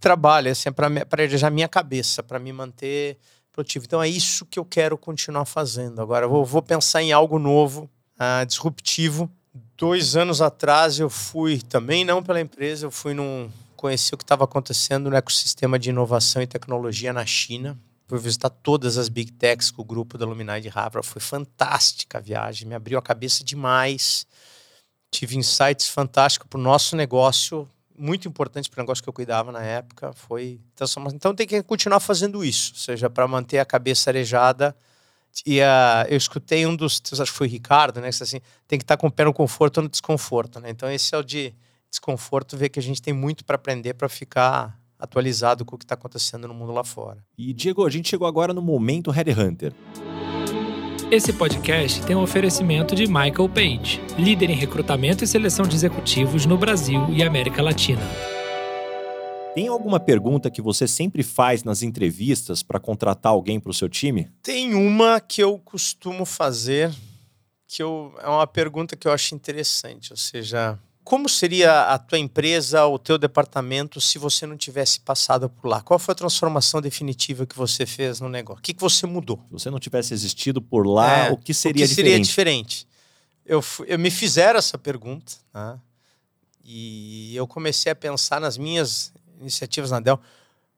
trabalho, é assim, para a minha cabeça, para me manter produtivo. Então é isso que eu quero continuar fazendo. Agora vou, vou pensar em algo novo, uh, disruptivo. Dois anos atrás eu fui, também não pela empresa, eu fui num. conheci o que estava acontecendo no ecossistema de inovação e tecnologia na China. Fui visitar todas as big techs com o grupo da Luminai de Harvard. Foi fantástica a viagem, me abriu a cabeça demais. Tive insights fantásticos para o nosso negócio, muito importante para o negócio que eu cuidava na época. Foi então tem que continuar fazendo isso, ou seja, para manter a cabeça arejada. E uh, eu escutei um dos, acho que foi o Ricardo, né? Que assim, tem que estar tá com o pé no conforto ou no desconforto, né? Então esse é o de desconforto, ver que a gente tem muito para aprender para ficar atualizado com o que está acontecendo no mundo lá fora. E Diego, a gente chegou agora no momento Headhunter. Esse podcast tem um oferecimento de Michael Page, líder em recrutamento e seleção de executivos no Brasil e América Latina. Tem alguma pergunta que você sempre faz nas entrevistas para contratar alguém para o seu time? Tem uma que eu costumo fazer, que eu, é uma pergunta que eu acho interessante, ou seja, como seria a tua empresa, o teu departamento, se você não tivesse passado por lá? Qual foi a transformação definitiva que você fez no negócio? O que, que você mudou? Se você não tivesse existido por lá, é, o que seria o que diferente? seria diferente? Eu, eu me fizeram essa pergunta, né? e eu comecei a pensar nas minhas iniciativas na Dell.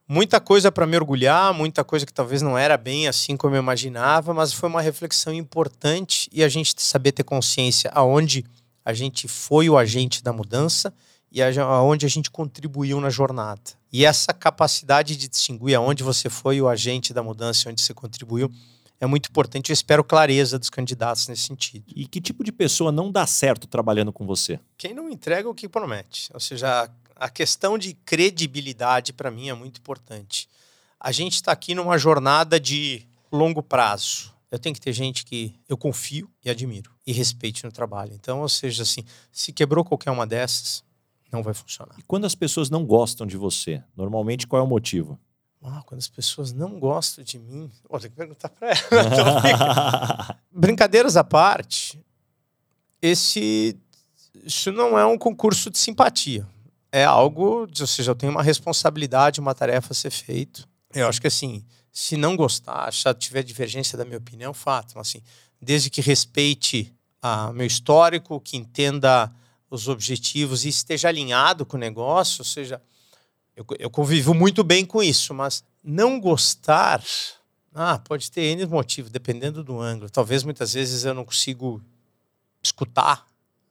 Muita coisa para mergulhar, muita coisa que talvez não era bem assim como eu imaginava, mas foi uma reflexão importante e a gente saber ter consciência aonde a gente foi o agente da mudança e aonde a gente contribuiu na jornada. E essa capacidade de distinguir aonde você foi o agente da mudança e onde você contribuiu é muito importante. Eu espero clareza dos candidatos nesse sentido. E que tipo de pessoa não dá certo trabalhando com você? Quem não entrega o que promete. Ou seja, a questão de credibilidade para mim é muito importante. A gente está aqui numa jornada de longo prazo eu tenho que ter gente que eu confio e admiro e respeite no trabalho. Então, ou seja, assim, se quebrou qualquer uma dessas, não vai funcionar. E quando as pessoas não gostam de você, normalmente qual é o motivo? Ah, quando as pessoas não gostam de mim, oh, tem que perguntar para ela. <laughs> <laughs> Brincadeiras à parte, esse isso não é um concurso de simpatia. É algo, ou seja, eu tenho uma responsabilidade, uma tarefa a ser feita. Eu acho que assim, se não gostar, se tiver divergência da minha opinião, fato. Assim, desde que respeite a meu histórico, que entenda os objetivos e esteja alinhado com o negócio, ou seja, eu, eu convivo muito bem com isso, mas não gostar, ah, pode ter N motivos, dependendo do ângulo. Talvez muitas vezes eu não consigo escutar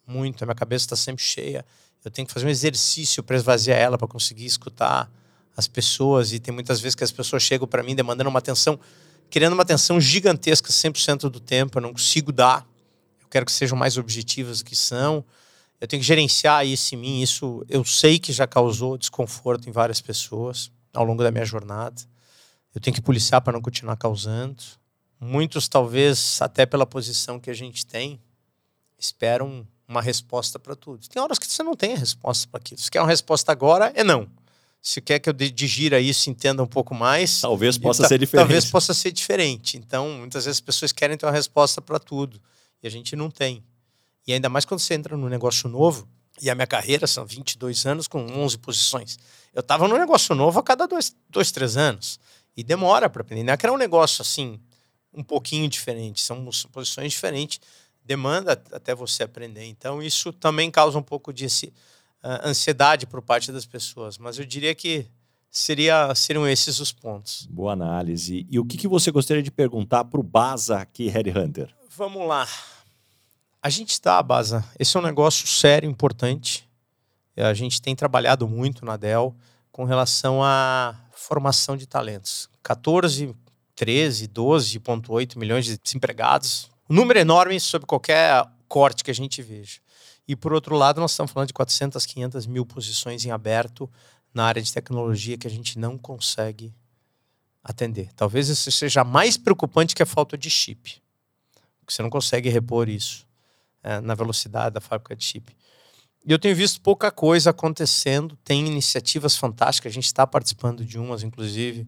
muito, a minha cabeça está sempre cheia. Eu tenho que fazer um exercício para esvaziar ela, para conseguir escutar as pessoas, e tem muitas vezes que as pessoas chegam para mim demandando uma atenção, querendo uma atenção gigantesca 100% do tempo, eu não consigo dar. Eu quero que sejam mais objetivas do que são. Eu tenho que gerenciar isso em mim. Isso eu sei que já causou desconforto em várias pessoas ao longo da minha jornada. Eu tenho que policiar para não continuar causando. Muitos, talvez, até pela posição que a gente tem, esperam uma resposta para tudo. Tem horas que você não tem a resposta para aquilo. Se quer uma resposta agora, é não se quer que eu digira isso, entenda um pouco mais. Talvez possa ser diferente. Talvez possa ser diferente. Então, muitas vezes as pessoas querem ter uma resposta para tudo e a gente não tem. E ainda mais quando você entra num negócio novo, e a minha carreira são 22 anos com 11 posições. Eu estava num negócio novo a cada dois, dois três anos. E demora para aprender. Não é que era um negócio assim, um pouquinho diferente. São posições diferentes. Demanda até você aprender. Então, isso também causa um pouco de uh, ansiedade por parte das pessoas. Mas eu diria que seria, seriam esses os pontos. Boa análise. E o que, que você gostaria de perguntar para o Baza aqui, Headhunter? Vamos lá. A gente está, Baza, esse é um negócio sério, importante. A gente tem trabalhado muito na Dell com relação à formação de talentos. 14, 13, 12,8 milhões de desempregados. Um número enorme sobre qualquer corte que a gente veja. E por outro lado, nós estamos falando de 400, 500 mil posições em aberto na área de tecnologia que a gente não consegue atender. Talvez isso seja mais preocupante que a falta de chip. Porque você não consegue repor isso é, na velocidade da fábrica de chip. E eu tenho visto pouca coisa acontecendo. Tem iniciativas fantásticas. A gente está participando de umas, inclusive,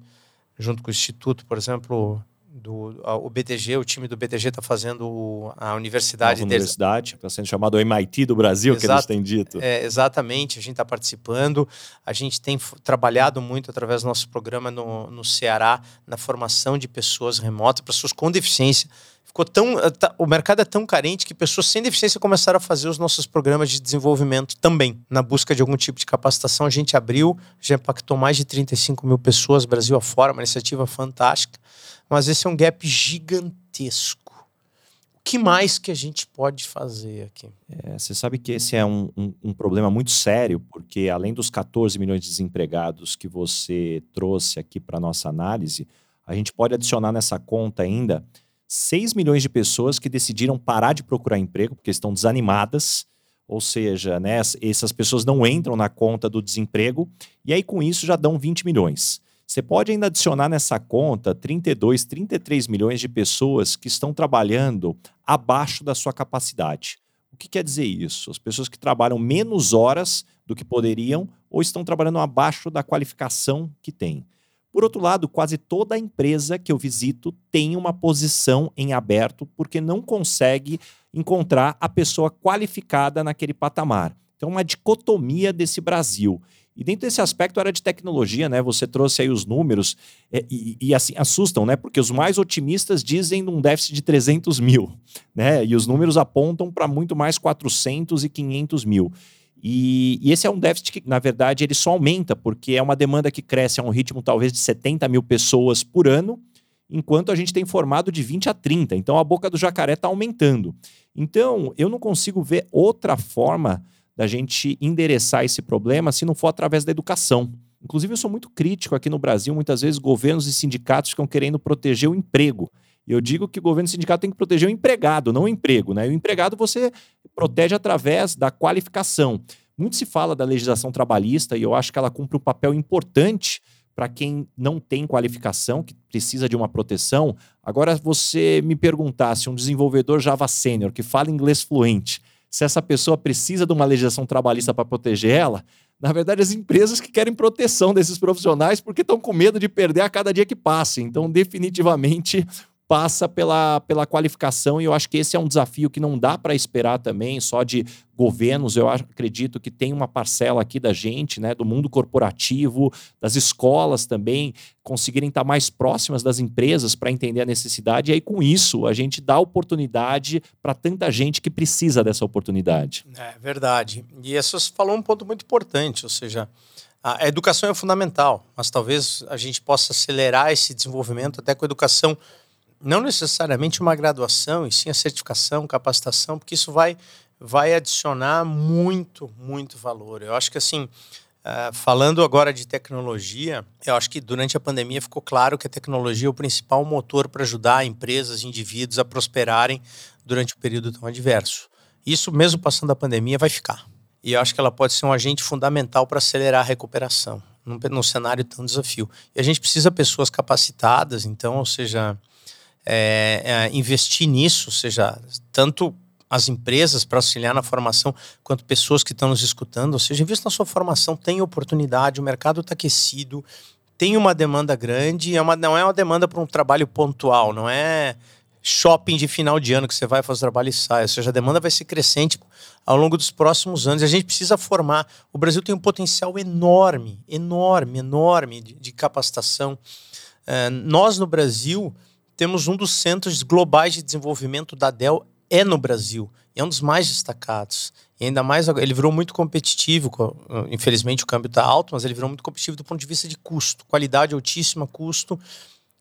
junto com o Instituto, por exemplo, do a, o BTG, o time do BTG está fazendo a universidade Nova universidade, está sendo chamado MIT do Brasil, Exato, que eles têm dito. É, exatamente, a gente está participando, a gente tem trabalhado muito através do nosso programa no, no Ceará, na formação de pessoas remotas, pessoas com deficiência. Ficou tão, eh, tá, o mercado é tão carente que pessoas sem deficiência começaram a fazer os nossos programas de desenvolvimento também. Na busca de algum tipo de capacitação, a gente abriu, já impactou mais de 35 mil pessoas Brasil afora, uma iniciativa fantástica mas esse é um gap gigantesco. O que mais que a gente pode fazer aqui? É, você sabe que esse é um, um, um, problema muito sério, porque além dos 14 milhões de desempregados que você trouxe aqui para nossa análise, a gente pode adicionar nessa conta ainda 6 milhões de pessoas que decidiram parar de procurar emprego porque estão desanimadas, ou seja, né, essas pessoas não entram na conta do desemprego, e aí com isso já dão 20 milhões. Você pode ainda adicionar nessa conta 32, 33 milhões de pessoas que estão trabalhando abaixo da sua capacidade. O que quer dizer isso? As pessoas que trabalham menos horas do que poderiam ou estão trabalhando abaixo da qualificação que têm. Por outro lado, quase toda empresa que eu visito tem uma posição em aberto porque não consegue encontrar a pessoa qualificada naquele patamar. Então, uma dicotomia desse Brasil. E dentro desse aspecto era de tecnologia, né? Você trouxe aí os números é, e, e, assim assustam, né? Porque os mais otimistas dizem um déficit de 300 mil, né? E os números apontam para muito mais 400 e 500 mil. E, e, esse é um déficit que, na verdade, ele só aumenta, porque é uma demanda que cresce a um ritmo talvez de 70 mil pessoas por ano, enquanto a gente tem formado de 20 a 30. Então a boca do jacaré está aumentando. Então eu não consigo ver outra forma da gente endereçar esse problema se não for através da educação. Inclusive, eu sou muito crítico aqui no Brasil, muitas vezes governos e sindicatos ficam querendo proteger o emprego. E eu digo que o governo e sindicato tem que proteger o empregado, não o emprego. Né? E o empregado você protege através da qualificação. Muito se fala da legislação trabalhista e eu acho que ela cumpre um papel importante para quem não tem qualificação, que precisa de uma proteção. Agora, você me perguntar se um desenvolvedor Java Sênior que fala inglês fluente se essa pessoa precisa de uma legislação trabalhista para proteger ela, na verdade, as empresas que querem proteção desses profissionais porque estão com medo de perder a cada dia que passa. Então, definitivamente, passa pela, pela qualificação e eu acho que esse é um desafio que não dá para esperar também só de governos. Eu acredito que tem uma parcela aqui da gente, né, do mundo corporativo, das escolas também, conseguirem estar mais próximas das empresas para entender a necessidade e aí com isso a gente dá oportunidade para tanta gente que precisa dessa oportunidade. É verdade. E você falou um ponto muito importante, ou seja, a educação é fundamental, mas talvez a gente possa acelerar esse desenvolvimento até com a educação não necessariamente uma graduação, e sim a certificação, capacitação, porque isso vai, vai adicionar muito, muito valor. Eu acho que assim, uh, falando agora de tecnologia, eu acho que durante a pandemia ficou claro que a tecnologia é o principal motor para ajudar empresas, indivíduos a prosperarem durante um período tão adverso. Isso, mesmo passando a pandemia, vai ficar. E eu acho que ela pode ser um agente fundamental para acelerar a recuperação num, num cenário tão desafio. E a gente precisa de pessoas capacitadas, então, ou seja, é, é, investir nisso, ou seja, tanto as empresas para auxiliar na formação, quanto pessoas que estão nos escutando, ou seja, invista na sua formação, tem oportunidade, o mercado está aquecido, tem uma demanda grande, é uma, não é uma demanda para um trabalho pontual, não é shopping de final de ano que você vai fazer trabalho e sai, ou seja, a demanda vai ser crescente ao longo dos próximos anos a gente precisa formar. O Brasil tem um potencial enorme, enorme, enorme de, de capacitação. É, nós no Brasil temos um dos centros globais de desenvolvimento da Dell é no Brasil. É um dos mais destacados. E ainda mais, ele virou muito competitivo. Infelizmente, o câmbio está alto, mas ele virou muito competitivo do ponto de vista de custo. Qualidade altíssima, custo.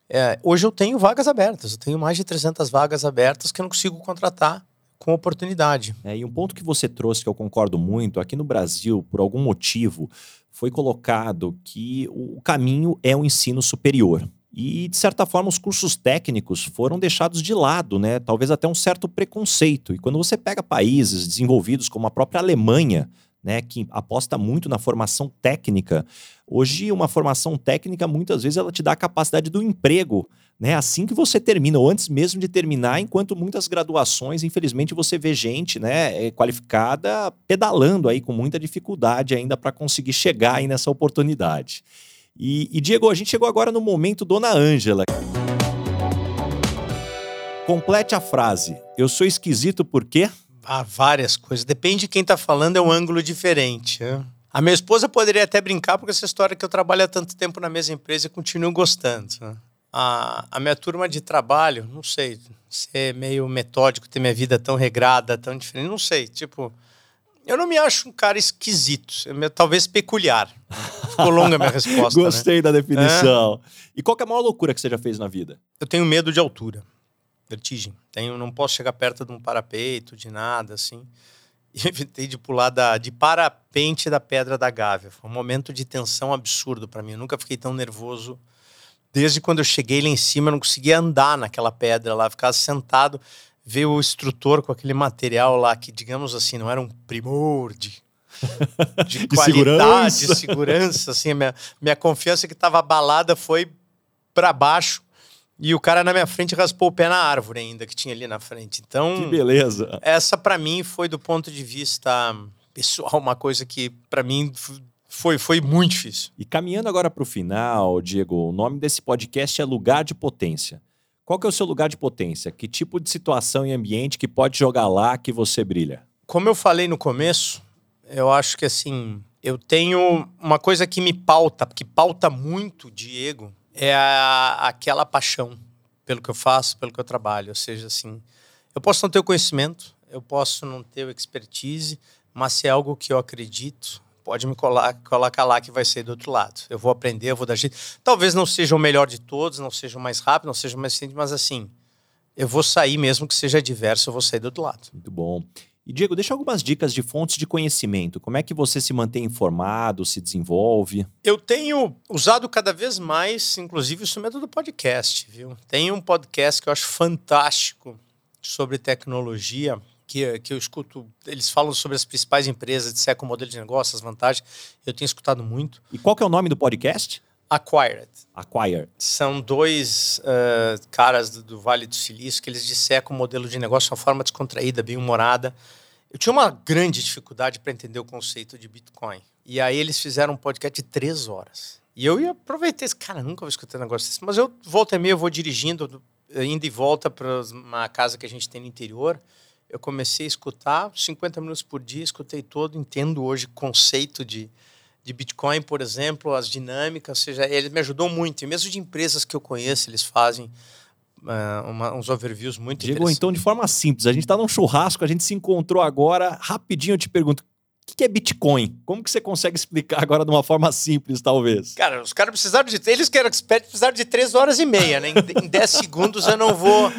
É, hoje eu tenho vagas abertas. Eu tenho mais de 300 vagas abertas que eu não consigo contratar com oportunidade. É, e um ponto que você trouxe que eu concordo muito, aqui no Brasil, por algum motivo, foi colocado que o caminho é o ensino superior. E, de certa forma, os cursos técnicos foram deixados de lado, né? talvez até um certo preconceito. E quando você pega países desenvolvidos como a própria Alemanha, né, que aposta muito na formação técnica, hoje uma formação técnica, muitas vezes, ela te dá a capacidade do emprego né, assim que você termina, ou antes mesmo de terminar, enquanto muitas graduações, infelizmente, você vê gente né, eh, qualificada pedalando aí com muita dificuldade ainda para conseguir chegar aí nessa oportunidade. E, e, Diego, a gente chegou agora no momento Dona Ângela. Complete a frase. Eu sou esquisito por quê? Há várias coisas. Depende de quem está falando, é um ângulo diferente. Né? A minha esposa poderia até brincar, porque essa história que eu trabalho há tanto tempo na mesma empresa e continuo gostando. Né? A, a minha turma de trabalho, não sei, ser meio metódico, ter minha vida tão regrada, tão diferente, não sei. Tipo, eu não me acho um cara esquisito, talvez peculiar. Ficou longa a minha resposta. Né? Gostei né? da definição. É? E qual é a maior loucura que você já fez na vida? Eu tenho medo de altura, vertigem. Tenho, não posso chegar perto de um parapeito, de nada, assim. <laughs> E evitei de pular da, de parapente da Pedra da Gávea. Foi um momento de tensão absurdo para mim. Eu nunca fiquei tão nervoso. Desde quando eu cheguei lá em cima, eu não conseguia andar naquela pedra lá, ficava sentado ver o instrutor com aquele material lá que, digamos assim, não era um primor de, <laughs> de, de qualidade, segurança. de segurança, assim, minha, minha confiança que estava abalada foi para baixo e o cara na minha frente raspou o pé na árvore ainda que tinha ali na frente. Então, que beleza. Essa para mim foi do ponto de vista pessoal uma coisa que para mim foi, foi muito difícil. E caminhando agora para o final, Diego, o nome desse podcast é Lugar de Potência. Qual que é o seu lugar de potência? Que tipo de situação e ambiente que pode jogar lá que você brilha? Como eu falei no começo, eu acho que assim, eu tenho uma coisa que me pauta, que pauta muito Diego, é a, aquela paixão pelo que eu faço, pelo que eu trabalho. Ou seja, assim, eu posso não ter o conhecimento, eu posso não ter o expertise, mas se é algo que eu acredito, pode me colar, colocar lá que vai ser do outro lado. Eu vou aprender, eu vou dar jeito. Talvez não seja o melhor de todos, não seja o mais rápido, não seja o mais eficiente, mas assim, eu vou sair mesmo que seja diverso, eu vou sair do outro lado. Muito bom. E Diego, deixa algumas dicas de fontes de conhecimento. Como é que você se mantém informado, se desenvolve? Eu tenho usado cada vez mais, inclusive, o instrumento do podcast, viu? Tem um podcast que eu acho fantástico sobre tecnologia, que, que eu escuto, eles falam sobre as principais empresas, de ser com modelo de negócio, as vantagens. Eu tenho escutado muito. E qual que é o nome do podcast? Acquired. Acquired. São dois uh, caras do, do, Vale do Silício que eles dissecam o modelo de negócio de uma forma descontraída, bem humorada. Eu tinha uma grande dificuldade para entender o conceito de Bitcoin. E aí eles fizeram um podcast de três horas. E eu ia aproveitar esse cara, nunca vou escutar um negócio desse. Mas eu volta e meia, eu vou dirigindo, indo e volta para uma casa que a gente tem no interior. Eu comecei a escutar 50 minutos por dia, escutei todo, entendo hoje conceito de, de Bitcoin, por exemplo, as dinâmicas, ou seja, ele me ajudou muito. E mesmo de empresas que eu conheço, eles fazem uh, uma, uns overviews muito Diego, então, de forma simples, a gente está num churrasco, a gente se encontrou agora, rapidinho eu te pergunto, o que é Bitcoin? Como que você consegue explicar agora de uma forma simples, talvez? Cara, os caras precisaram de... Eles que eram expertos precisaram de três horas e meia, né? Em 10 segundos eu não vou...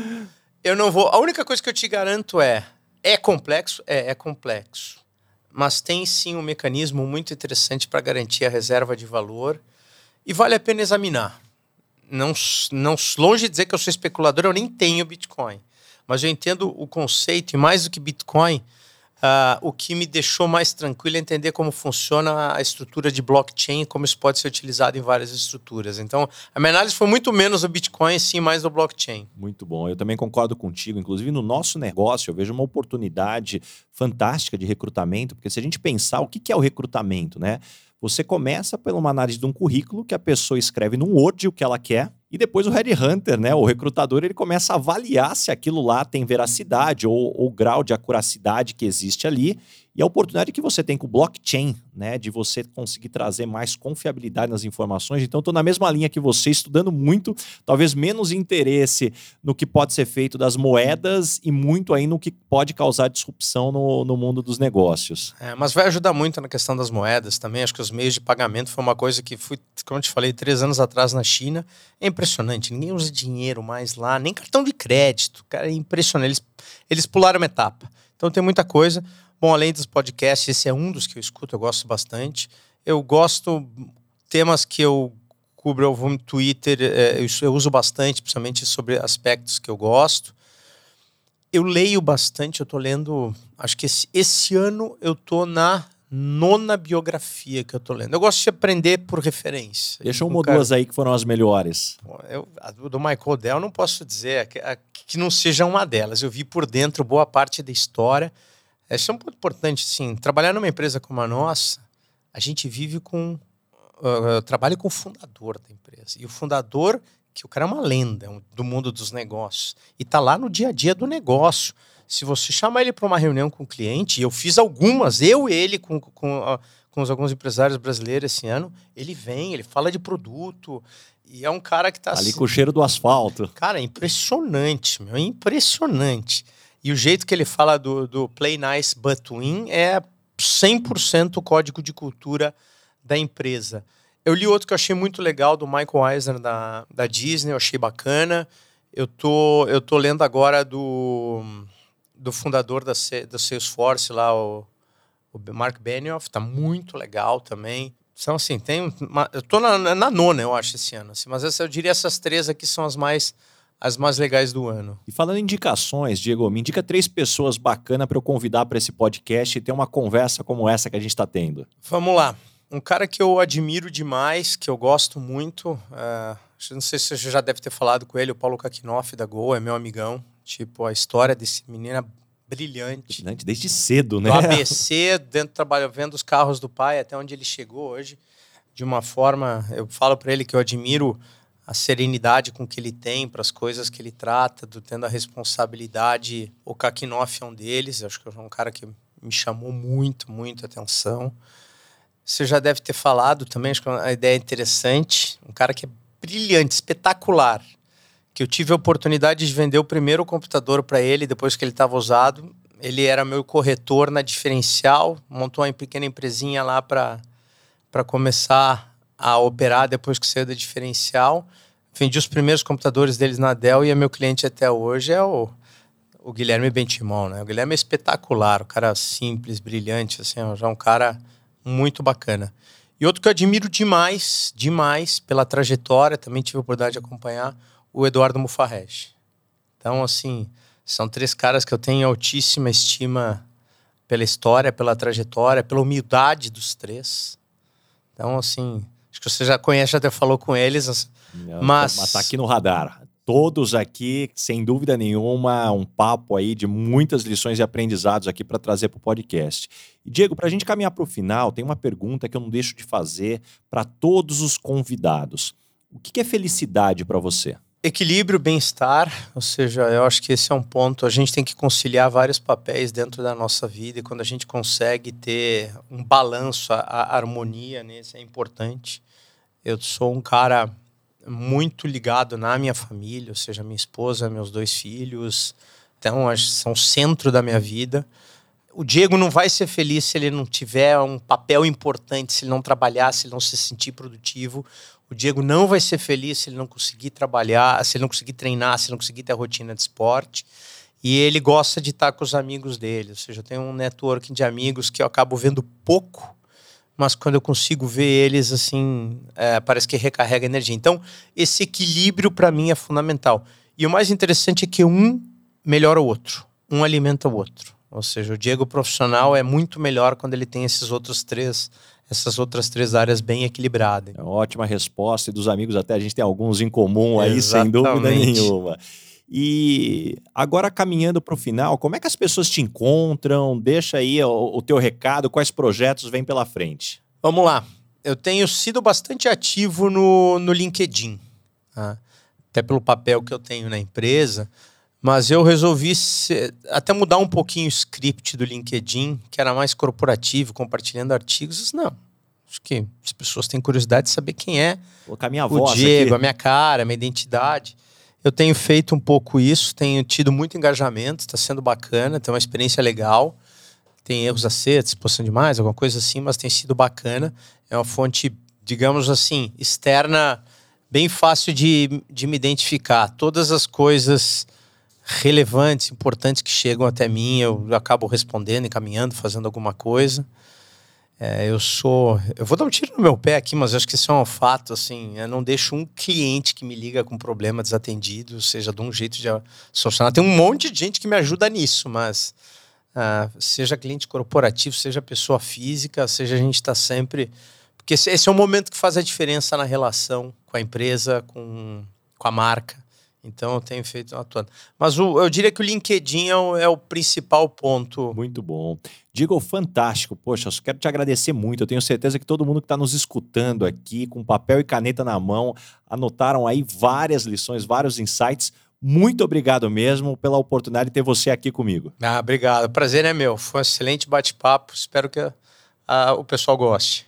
Eu não vou... A única coisa que eu te garanto é... É complexo? É, é complexo mas tem sim um mecanismo muito interessante para garantir a reserva de valor e vale a pena examinar. Não, não longe de dizer que eu sou especulador, eu nem tenho Bitcoin, mas eu entendo o conceito e mais do que Bitcoin, Uh, o que me deixou mais tranquilo é entender como funciona a estrutura de blockchain e como isso pode ser utilizado em várias estruturas. Então, a minha análise foi muito menos o Bitcoin, sim mais do blockchain. Muito bom. Eu também concordo contigo. Inclusive, no nosso negócio, eu vejo uma oportunidade fantástica de recrutamento, porque se a gente pensar o que é o recrutamento, né? Você começa por uma análise de um currículo que a pessoa escreve no Word o que ela quer, e depois o headhunter, né, o recrutador, ele começa a avaliar se aquilo lá tem veracidade ou o grau de acuracidade que existe ali e a oportunidade que você tem com o blockchain, né, de você conseguir trazer mais confiabilidade nas informações. Então, estou na mesma linha que você, estudando muito, talvez menos interesse no que pode ser feito das moedas e muito aí no que pode causar disrupção no, no mundo dos negócios. É, mas vai ajudar muito na questão das moedas também. Acho que os meios de pagamento foi uma coisa que fui, como eu te falei, três anos atrás na China. É impressionante. Ninguém usa dinheiro mais lá, nem cartão de crédito. Cara, é impressionante. Eles, eles pularam uma etapa. Então tem muita coisa. Bom, além dos podcasts, esse é um dos que eu escuto, eu gosto bastante. Eu gosto temas que eu cubro no Twitter, é, eu uso bastante, principalmente sobre aspectos que eu gosto. Eu leio bastante, eu estou lendo, acho que esse, esse ano eu estou na nona biografia que eu estou lendo. Eu gosto de aprender por referência. Deixa uma ou duas aí que foram as melhores. Eu, a do Michael Dell não posso dizer que, a, que não seja uma delas. Eu vi por dentro boa parte da história. Isso é um ponto importante, sim. Trabalhar numa empresa como a nossa, a gente vive com. Uh, trabalha com o fundador da empresa. E o fundador que o cara é uma lenda do mundo dos negócios e tá lá no dia a dia do negócio. Se você chamar ele para uma reunião com o cliente, e eu fiz algumas, eu e ele com, com, com os, alguns empresários brasileiros esse ano, ele vem, ele fala de produto, e é um cara que tá ali assim, com o cheiro do asfalto. Cara, é impressionante, meu, é impressionante. E o jeito que ele fala do, do play nice but win é 100% o código de cultura da empresa. Eu li outro que eu achei muito legal, do Michael Eisner, da, da Disney, eu achei bacana. Eu tô, eu tô lendo agora do, do fundador da, da Salesforce lá, o, o Mark Benioff, tá muito legal também. Então, assim, tem uma, eu tô na, na, nona, eu acho, esse ano. Assim, mas essa, eu diria essas três aqui são as mais as mais legais do ano. E falando em indicações, Diego, me indica três pessoas bacanas para eu convidar para esse podcast e ter uma conversa como essa que a gente está tendo. Vamos lá. Um cara que eu admiro demais, que eu gosto muito, uh, não sei se você já deve ter falado com ele, o Paulo Kakinoff da Gol, é meu amigão. Tipo, a história desse menino é brilhante. Brilhante desde cedo, né? Do ABC, dentro trabalho, vendo os carros do pai, até onde ele chegou hoje. De uma forma, eu falo para ele que eu admiro a serenidade com que ele tem para as coisas que ele trata, do, tendo a responsabilidade. O Kakinoff é um deles, acho que é um cara que me chamou muito, muito atenção. Você já deve ter falado também, acho que é uma ideia interessante. Um cara que é brilhante, espetacular. Que eu tive a oportunidade de vender o primeiro computador para ele depois que ele estava usado. Ele era meu corretor na diferencial, montou uma pequena empresinha lá para começar a operar depois que saiu da diferencial. Vendi os primeiros computadores deles na Dell e é meu cliente até hoje é o, o Guilherme Bentimon, né? O Guilherme é espetacular, o cara simples, brilhante, assim, já é um cara muito bacana. E outro que eu admiro demais, demais, pela trajetória, também tive a oportunidade de acompanhar, o Eduardo Mufarrege. Então, assim, são três caras que eu tenho altíssima estima pela história, pela trajetória, pela humildade dos três. Então, assim, que você já conhece, já até falou com eles, mas... Mas tá aqui no radar todos aqui, sem dúvida nenhuma, um papo aí de muitas lições e aprendizados aqui para trazer para o podcast. E Diego, para a gente caminhar para o final, tem uma pergunta que eu não deixo de fazer para todos os convidados. O que é felicidade para você? Equilíbrio, bem-estar, ou seja, eu acho que esse é um ponto. A gente tem que conciliar vários papéis dentro da nossa vida e quando a gente consegue ter um balanço, a, a harmonia nesse é importante. Eu sou um cara muito ligado na minha família, ou seja, minha esposa, meus dois filhos. Então, são o centro da minha vida. O Diego não vai ser feliz se ele não tiver um papel importante, se ele não trabalhar, se ele não se sentir produtivo. O Diego não vai ser feliz se ele não conseguir trabalhar, se ele não conseguir treinar, se ele não conseguir ter a rotina de esporte. E ele gosta de estar com os amigos dele. Ou seja, eu tenho um networking de amigos que eu acabo vendo pouco, mas quando eu consigo ver eles assim, é, parece que recarrega energia. Então, esse equilíbrio para mim é fundamental. E o mais interessante é que um melhora o outro, um alimenta o outro. Ou seja, o Diego profissional é muito melhor quando ele tem esses outros três, essas outras três áreas bem equilibradas. É ótima resposta e dos amigos até a gente tem alguns em comum aí, Exatamente. sem dúvida nenhuma. E agora caminhando para o final, como é que as pessoas te encontram? Deixa aí o, o teu recado, quais projetos vêm pela frente? Vamos lá. Eu tenho sido bastante ativo no, no LinkedIn, tá? até pelo papel que eu tenho na empresa, mas eu resolvi se, até mudar um pouquinho o script do LinkedIn, que era mais corporativo, compartilhando artigos. Não, acho que as pessoas têm curiosidade de saber quem é Colocar minha o voz Diego, aqui. a minha cara, a minha identidade. Eu tenho feito um pouco isso, tenho tido muito engajamento, está sendo bacana, tem uma experiência legal. Tem erros acertos, exposição demais, alguma coisa assim, mas tem sido bacana. É uma fonte, digamos assim, externa, bem fácil de, de me identificar. Todas as coisas relevantes, importantes que chegam até mim, eu acabo respondendo, encaminhando, fazendo alguma coisa. É, eu sou. Eu vou dar um tiro no meu pé aqui, mas acho que isso é um fato. Assim, eu não deixo um cliente que me liga com problema desatendido, seja de um jeito de solucionar. Tem um monte de gente que me ajuda nisso, mas uh, seja cliente corporativo, seja pessoa física, seja a gente está sempre. Porque esse, esse, é o momento que faz a diferença na relação com a empresa, com, com a marca. Então eu tenho feito atuando. Mas o, eu diria que o LinkedIn é o, é o, principal ponto. Muito bom. Diego, fantástico. Poxa, eu quero te agradecer muito. Eu tenho certeza que todo mundo que está nos escutando aqui, com papel e caneta na mão, anotaram aí várias lições, vários insights. Muito obrigado mesmo pela oportunidade de ter você aqui comigo. Ah, obrigado. Prazer é meu. Foi um excelente bate-papo. Espero que uh, o pessoal goste.